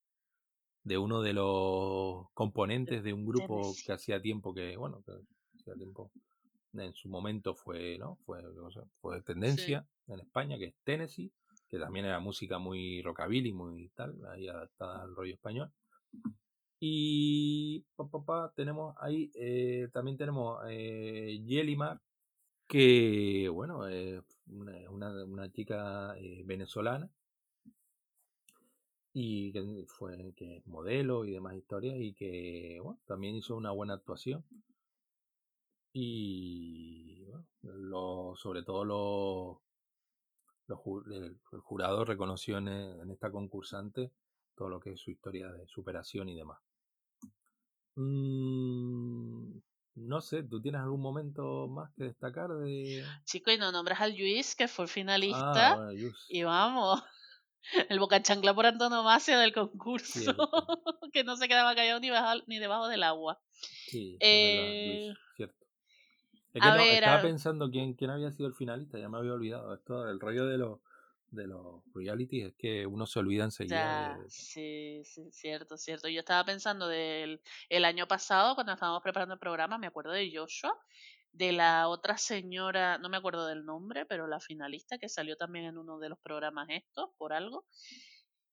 de uno de los componentes de un grupo que hacía tiempo que, bueno, que hacía tiempo, en su momento fue, ¿no? Fue, fue tendencia en España, que es Tennessee, que también era música muy rockabilly, muy tal, ahí adaptada al rollo español. Y pa, pa, pa, tenemos ahí, eh, también tenemos eh, Yelimar, que bueno, es una, una, chica eh, venezolana y que fue que es modelo y demás historias y que bueno, también hizo una buena actuación y bueno, lo, sobre todo lo, lo el, jurado reconoció en, en esta concursante todo lo que es su historia de superación y demás. Mm, no sé, ¿tú tienes algún momento más que destacar de...? Chico, y no nombras al Luis, que fue Ah, finalista. bueno, Yus. Y vamos, el boca chancla por antonomasia del concurso, Cierto. que no se quedaba callado ni, baja- ni debajo del agua. Sí, Eh, verdad, Luis, cierto. Es a que no, ver, estaba a- pensando quién, quién había sido el finalista, ya me había olvidado. Esto, el rollo de los de los realities es que uno se olvida enseguida Ya, de... sí, sí, cierto, cierto. Yo estaba pensando del el año pasado, cuando estábamos preparando el programa, me acuerdo de Joshua, de la otra señora, no me acuerdo del nombre, pero la finalista que salió también en uno de los programas estos, por algo,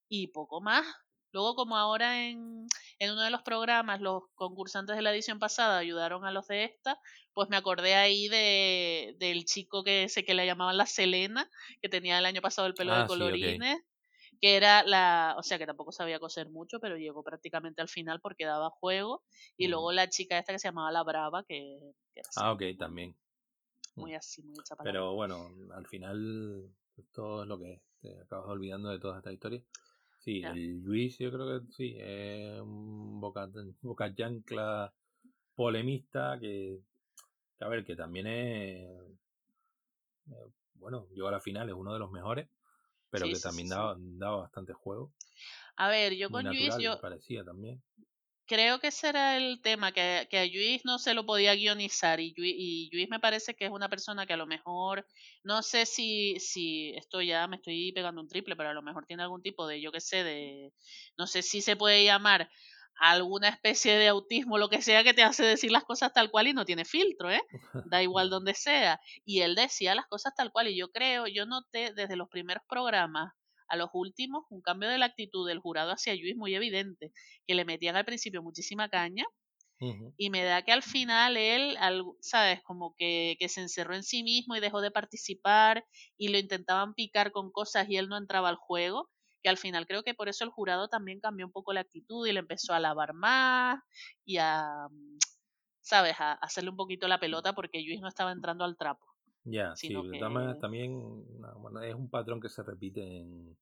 y poco más. Luego, como ahora en, en uno de los programas los concursantes de la edición pasada ayudaron a los de esta, pues me acordé ahí de, del chico que sé que le llamaban la Selena, que tenía el año pasado el pelo Ah, de sí, ok. colorines, que era la, o sea que tampoco sabía coser mucho, pero llegó prácticamente al final porque daba juego, y Mm. luego la chica esta que se llamaba La Brava, que, que era así, Ah, ok, también. muy así, muy hecha para Pero bueno, al final esto es lo que. Te acabas olvidando de toda esta historia. Sí, Ya. el Luis yo creo que sí, es un boca, boca chancla polemista que, que, a ver, que también es, eh, bueno, llegó a la final, es uno de los mejores, pero Sí, que sí, también sí, daba, daba bastante juego. A ver, yo Muy con Luis, natural, yo, me parecía también. Creo que ese era el tema, que, que a Luis no se lo podía guionizar y Luis, y Luis me parece que es una persona que a lo mejor, no sé si, si esto ya me estoy pegando un triple, pero a lo mejor tiene algún tipo de, yo qué sé, de, no sé si se puede llamar alguna especie de autismo, lo que sea, que te hace decir las cosas tal cual y no tiene filtro, ¿eh? Da igual donde sea. Y él decía las cosas tal cual y yo creo, yo noté desde los primeros programas a los últimos un cambio de la actitud del jurado hacia Luis muy evidente, que le metían al principio muchísima caña y me da que al final él, al- ¿sabes? Como que, que se encerró en sí mismo y dejó de participar y lo intentaban picar con cosas y él no entraba al juego, que al final creo que por eso el jurado también cambió un poco la actitud y le empezó a alabar más y a, ¿sabes? A, a hacerle un poquito la pelota porque Luis no estaba entrando al trapo. Ya, sí, que- también no, bueno, es un patrón que se repite en,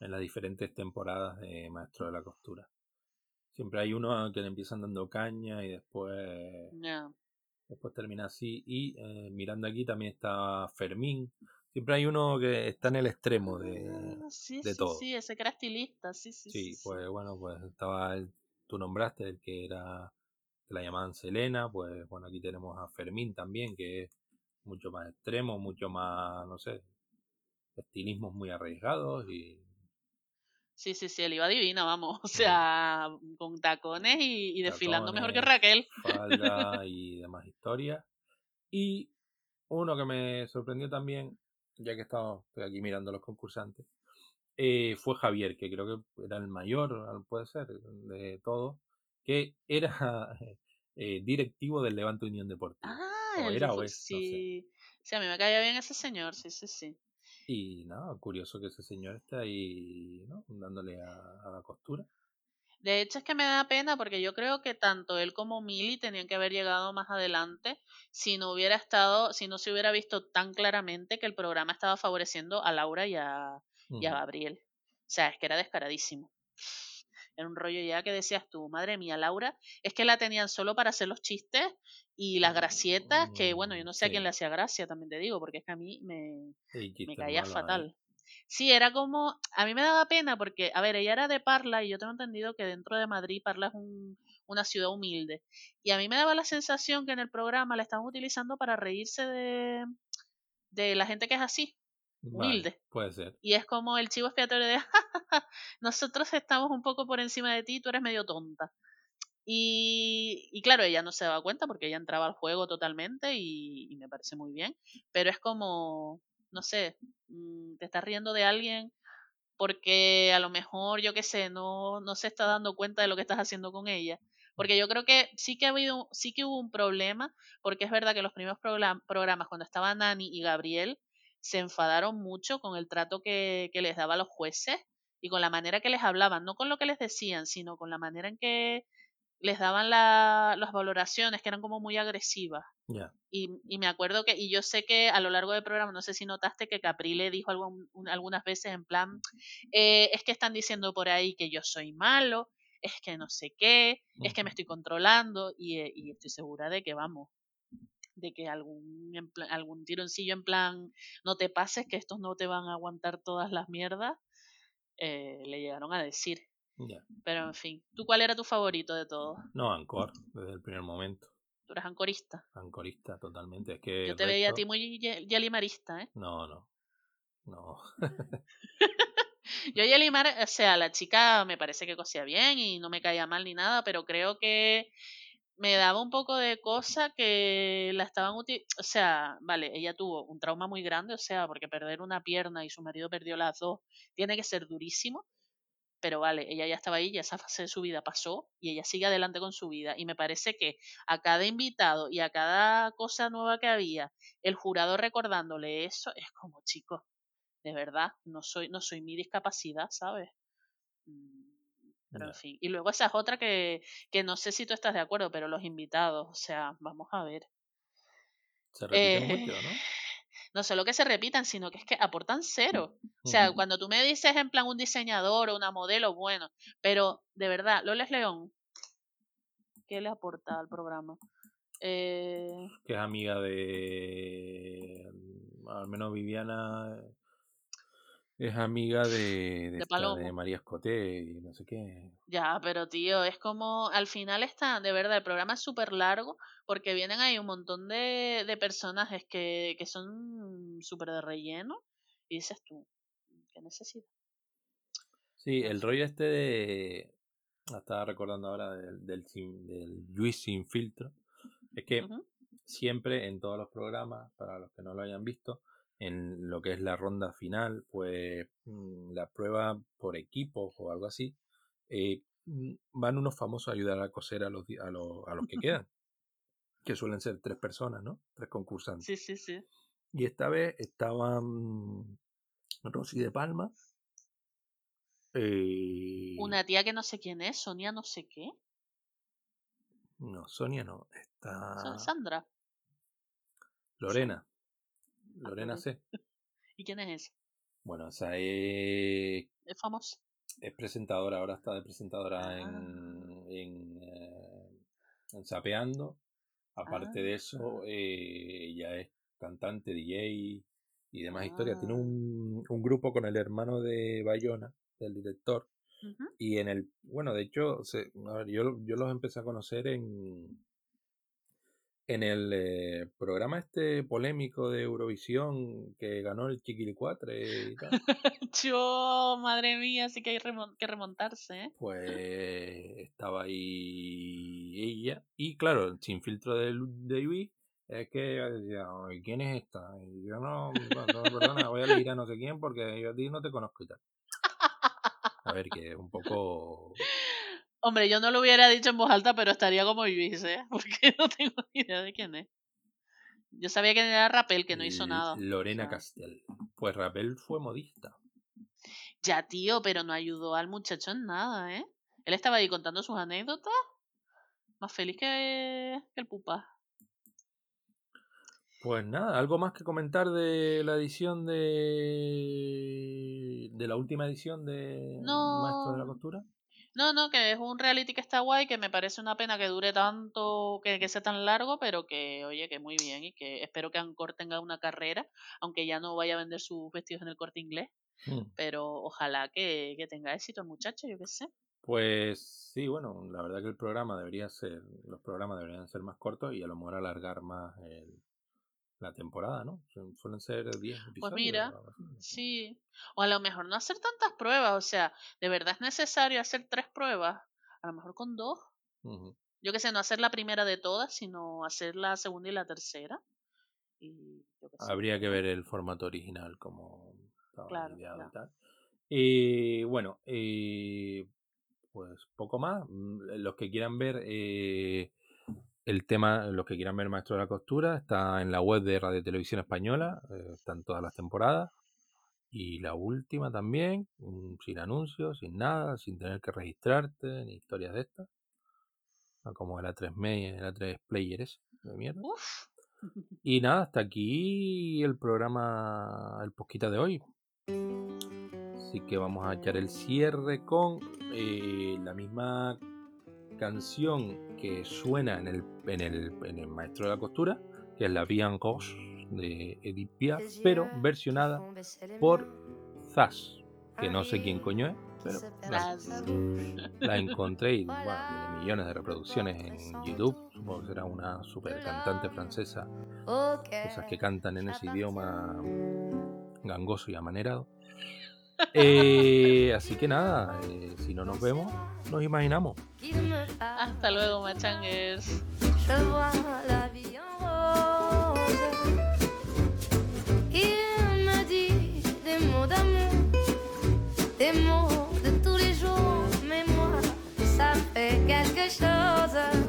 en las diferentes temporadas de Maestro de la Costura. Siempre hay uno que le empiezan dando caña y después, después termina así. Y eh, mirando aquí también está Fermín. Siempre hay uno que está en el extremo de... Ah, sí, de sí, todo. sí, ese que era estilista, sí, sí. Sí, sí, pues bueno, pues estaba el, tú nombraste el que era, que la llamaban Selena, pues bueno, aquí tenemos a Fermín también, que es mucho más extremo, mucho más, no sé, estilismos muy arriesgados y Sí, sí, sí, él iba divina, vamos. O sea, con tacones y, y desfilando mejor que. Raquel. falda y demás historias. Y uno que me sorprendió también, ya que estaba estoy aquí mirando a los concursantes, eh, fue Javier, que creo que era el mayor, puede ser, de todos, que era eh, directivo del Levante Unión Deportiva. Ah, O era o es, no sé. sí. Sí, a mí me caía bien ese señor, sí, sí, sí. Y nada, curioso que ese señor esté ahí, ¿no? Dándole a, a la costura. De hecho, es que me da pena porque yo creo que tanto él como Mili tenían que haber llegado más adelante si no hubiera estado, si no se hubiera visto tan claramente que el programa estaba favoreciendo a Laura y a, y a. Gabriel. O sea, es que era descaradísimo. Era un rollo ya que decías tú, madre mía, Laura, es que la tenían solo para hacer los chistes y las gracietas, que bueno, yo no sé a quién le hacía gracia, también te digo, porque es que a mí me, me caía ahí. fatal. Sí, era como, a mí me daba pena porque, a ver, ella era de Parla y yo tengo entendido que dentro de Madrid Parla es un- una ciudad humilde. Y a mí me daba la sensación que en el programa la estaban utilizando para reírse de, de la gente que es así, Vale, humilde. puede ser. Y es como el chivo expiatorio de, nosotros estamos un poco por encima de ti, tú eres medio tonta. Y, y claro, ella no se daba cuenta porque ella entraba al juego totalmente y, y me parece muy bien. Pero es como, no sé, mm, te estás riendo de alguien porque a lo mejor, yo qué sé, no, no se está dando cuenta de lo que estás haciendo con ella. Porque yo creo que sí que ha habido, sí que hubo un problema, porque es verdad que los primeros program- programas, cuando estaban Nani y Gabriel, se enfadaron mucho con el trato que, que les daba a los jueces y con la manera que les hablaban, no con lo que les decían, sino con la manera en que les daban la- las valoraciones, que eran como muy agresivas. Y, y me acuerdo que, y yo sé que a lo largo del programa, no sé si notaste que Caprile dijo algún- un- algunas veces en plan, eh, es que están diciendo por ahí que yo soy malo, es que no sé qué, es que me estoy controlando y, eh, y estoy segura de que vamos, de que algún, en pla- algún tironcillo en plan, no te pases, que estos no te van a aguantar todas las mierdas, eh, le llegaron a decir. Pero en fin, ¿tú cuál era tu favorito de todos? No, Ancor, desde el primer momento. Tú eres ancorista. Ancorista totalmente. Es que Yo te veía a ti muy yelimarista, ¿eh? No, no. No. Yo Yelimar, o sea, la chica me parece que cosía bien y no me caía mal ni nada, pero creo que me daba un poco de cosa que la estaban utilizando, o sea, vale, ella tuvo un trauma muy grande, o sea, porque perder una pierna y su marido perdió las dos, tiene que ser durísimo, pero vale, ella ya estaba ahí, ya esa fase de su vida pasó y ella sigue adelante con su vida y me parece que a cada invitado y a cada cosa nueva que había, el jurado recordándole eso, es como, chicos, de verdad, no soy, no soy mi discapacidad, ¿sabes? Mm, Pero en fin. Y luego esa es otra que, que no sé si tú estás de acuerdo, pero los invitados, o sea, vamos a ver. Se repite Eh, mucho, ¿no? No solo que se repitan, sino que es que aportan cero. O sea, cuando tú me dices en plan un diseñador o una modelo, bueno, pero de verdad, Loles León, ¿qué le aporta al programa? Eh, Que es amiga de. Al menos Viviana. Es amiga de, de, De esta, de Palomo. María Escoté y no sé qué. Ya, pero tío, es como, al final está, de verdad, el programa es súper largo porque vienen ahí un montón de, de personajes que, que son súper de relleno y dices tú, ¿qué necesidad? Sí, el rollo este de. Estaba recordando ahora del, del, Luis sin filtro. Es que siempre en todos los programas, para los que no lo hayan visto, en lo que es la ronda final, pues mm, la prueba por equipos o algo así, eh, mm, van unos famosos a ayudar a coser a los, a los, a los que quedan, que suelen ser tres personas, ¿no? Tres concursantes. Sí, sí, sí. Y esta vez estaban Rosy de Palma, eh, Una tía que no sé quién es, Sonia no sé qué. No, Sonia no. Está Sa- Sandra. Lorena. Lorena C. ¿Y quién es ese? Bueno, esa es, ¿Es famoso? es presentadora, ahora está de presentadora Ah. en, en, eh, en Zapeando. Aparte Ah. de eso, eh, ella es cantante, DJ y demás historias. Tiene Ah. un, un grupo con el hermano de Bayona, del director. Y en el, bueno, de hecho, se- a ver, yo, yo los empecé a conocer en, en el eh, programa este polémico de Eurovisión que ganó el Chiquilicuatre y tal. Yo, madre mía, sí que hay remon- que remontarse, ¿eh? Pues estaba ahí ella. Y claro, sin filtro de, de Luis, es que decía, "Ay, ¿quién es esta? Y yo no, no, no, perdona, voy a elegir a no sé quién porque yo a ti no te conozco y tal. A ver, que es un poco... Hombre, yo no lo hubiera dicho en voz alta, pero estaría como Luis, ¿eh? Porque no tengo ni idea de quién es. Yo sabía que era Rapel, que no hizo nada. Lorena O sea, Castel. Pues Rapel fue modista. Ya, tío, pero no ayudó al muchacho en nada, ¿eh? Él estaba ahí contando sus anécdotas. Más feliz que, que el pupa. Pues nada, algo más que comentar de la edición de. de la última edición de Maestro de la. Costura. No, no, que es un reality que está guay, que me parece una pena que dure tanto, que, que sea tan largo, pero que, oye, que muy bien y que espero que Ancor tenga una carrera, aunque ya no vaya a vender sus vestidos en el corte inglés, Hmm. pero ojalá que, que tenga éxito el muchacho, yo qué sé. Pues sí, bueno, la verdad que el programa debería ser. Los programas deberían ser más cortos y a lo mejor alargar más el- la temporada, ¿no? Su- Suelen ser 10 episodios. Pues mira, sí. O a lo mejor no hacer tantas pruebas, o sea, ¿de verdad es necesario hacer tres pruebas? A lo mejor con dos. Yo qué sé, no hacer la primera de todas, sino hacer la segunda y la tercera. Y yo sé. Habría que ver el formato original como estaba Claro, ideado ya. y tal. Y bueno, eh, pues poco más. Mm, Los que quieran ver eh, el tema, los que quieran ver Maestro de la Costura, está en la web de Radio Televisión Española, eh, están todas las temporadas. Y la última también, sin anuncios, sin nada, sin tener que registrarte, ni historias de estas. No como el A3 Media, el A3 Player ese, de mierda. Uf. Y nada, hasta aquí el programa, el posquita de hoy. Así que vamos a echar el cierre con eh, la misma canción que suena en el, en, el, en el Maestro de la Costura, que es la Vie en Rose de Edith Piaf, pero versionada por Zaz, que no sé quién coño es, pero la, encontré y bueno, tiene millones de reproducciones en YouTube. Supongo que será una super cantante francesa, esas que cantan en ese idioma gangoso y amanerado. Eh, así que nada, eh, si no nos vemos, nos imaginamos. Hasta luego, machanguers. Je vois la vie en rose. Il me dit des mots d'amour, des mots de tous les jours, mais moi, ça fait quelque chose.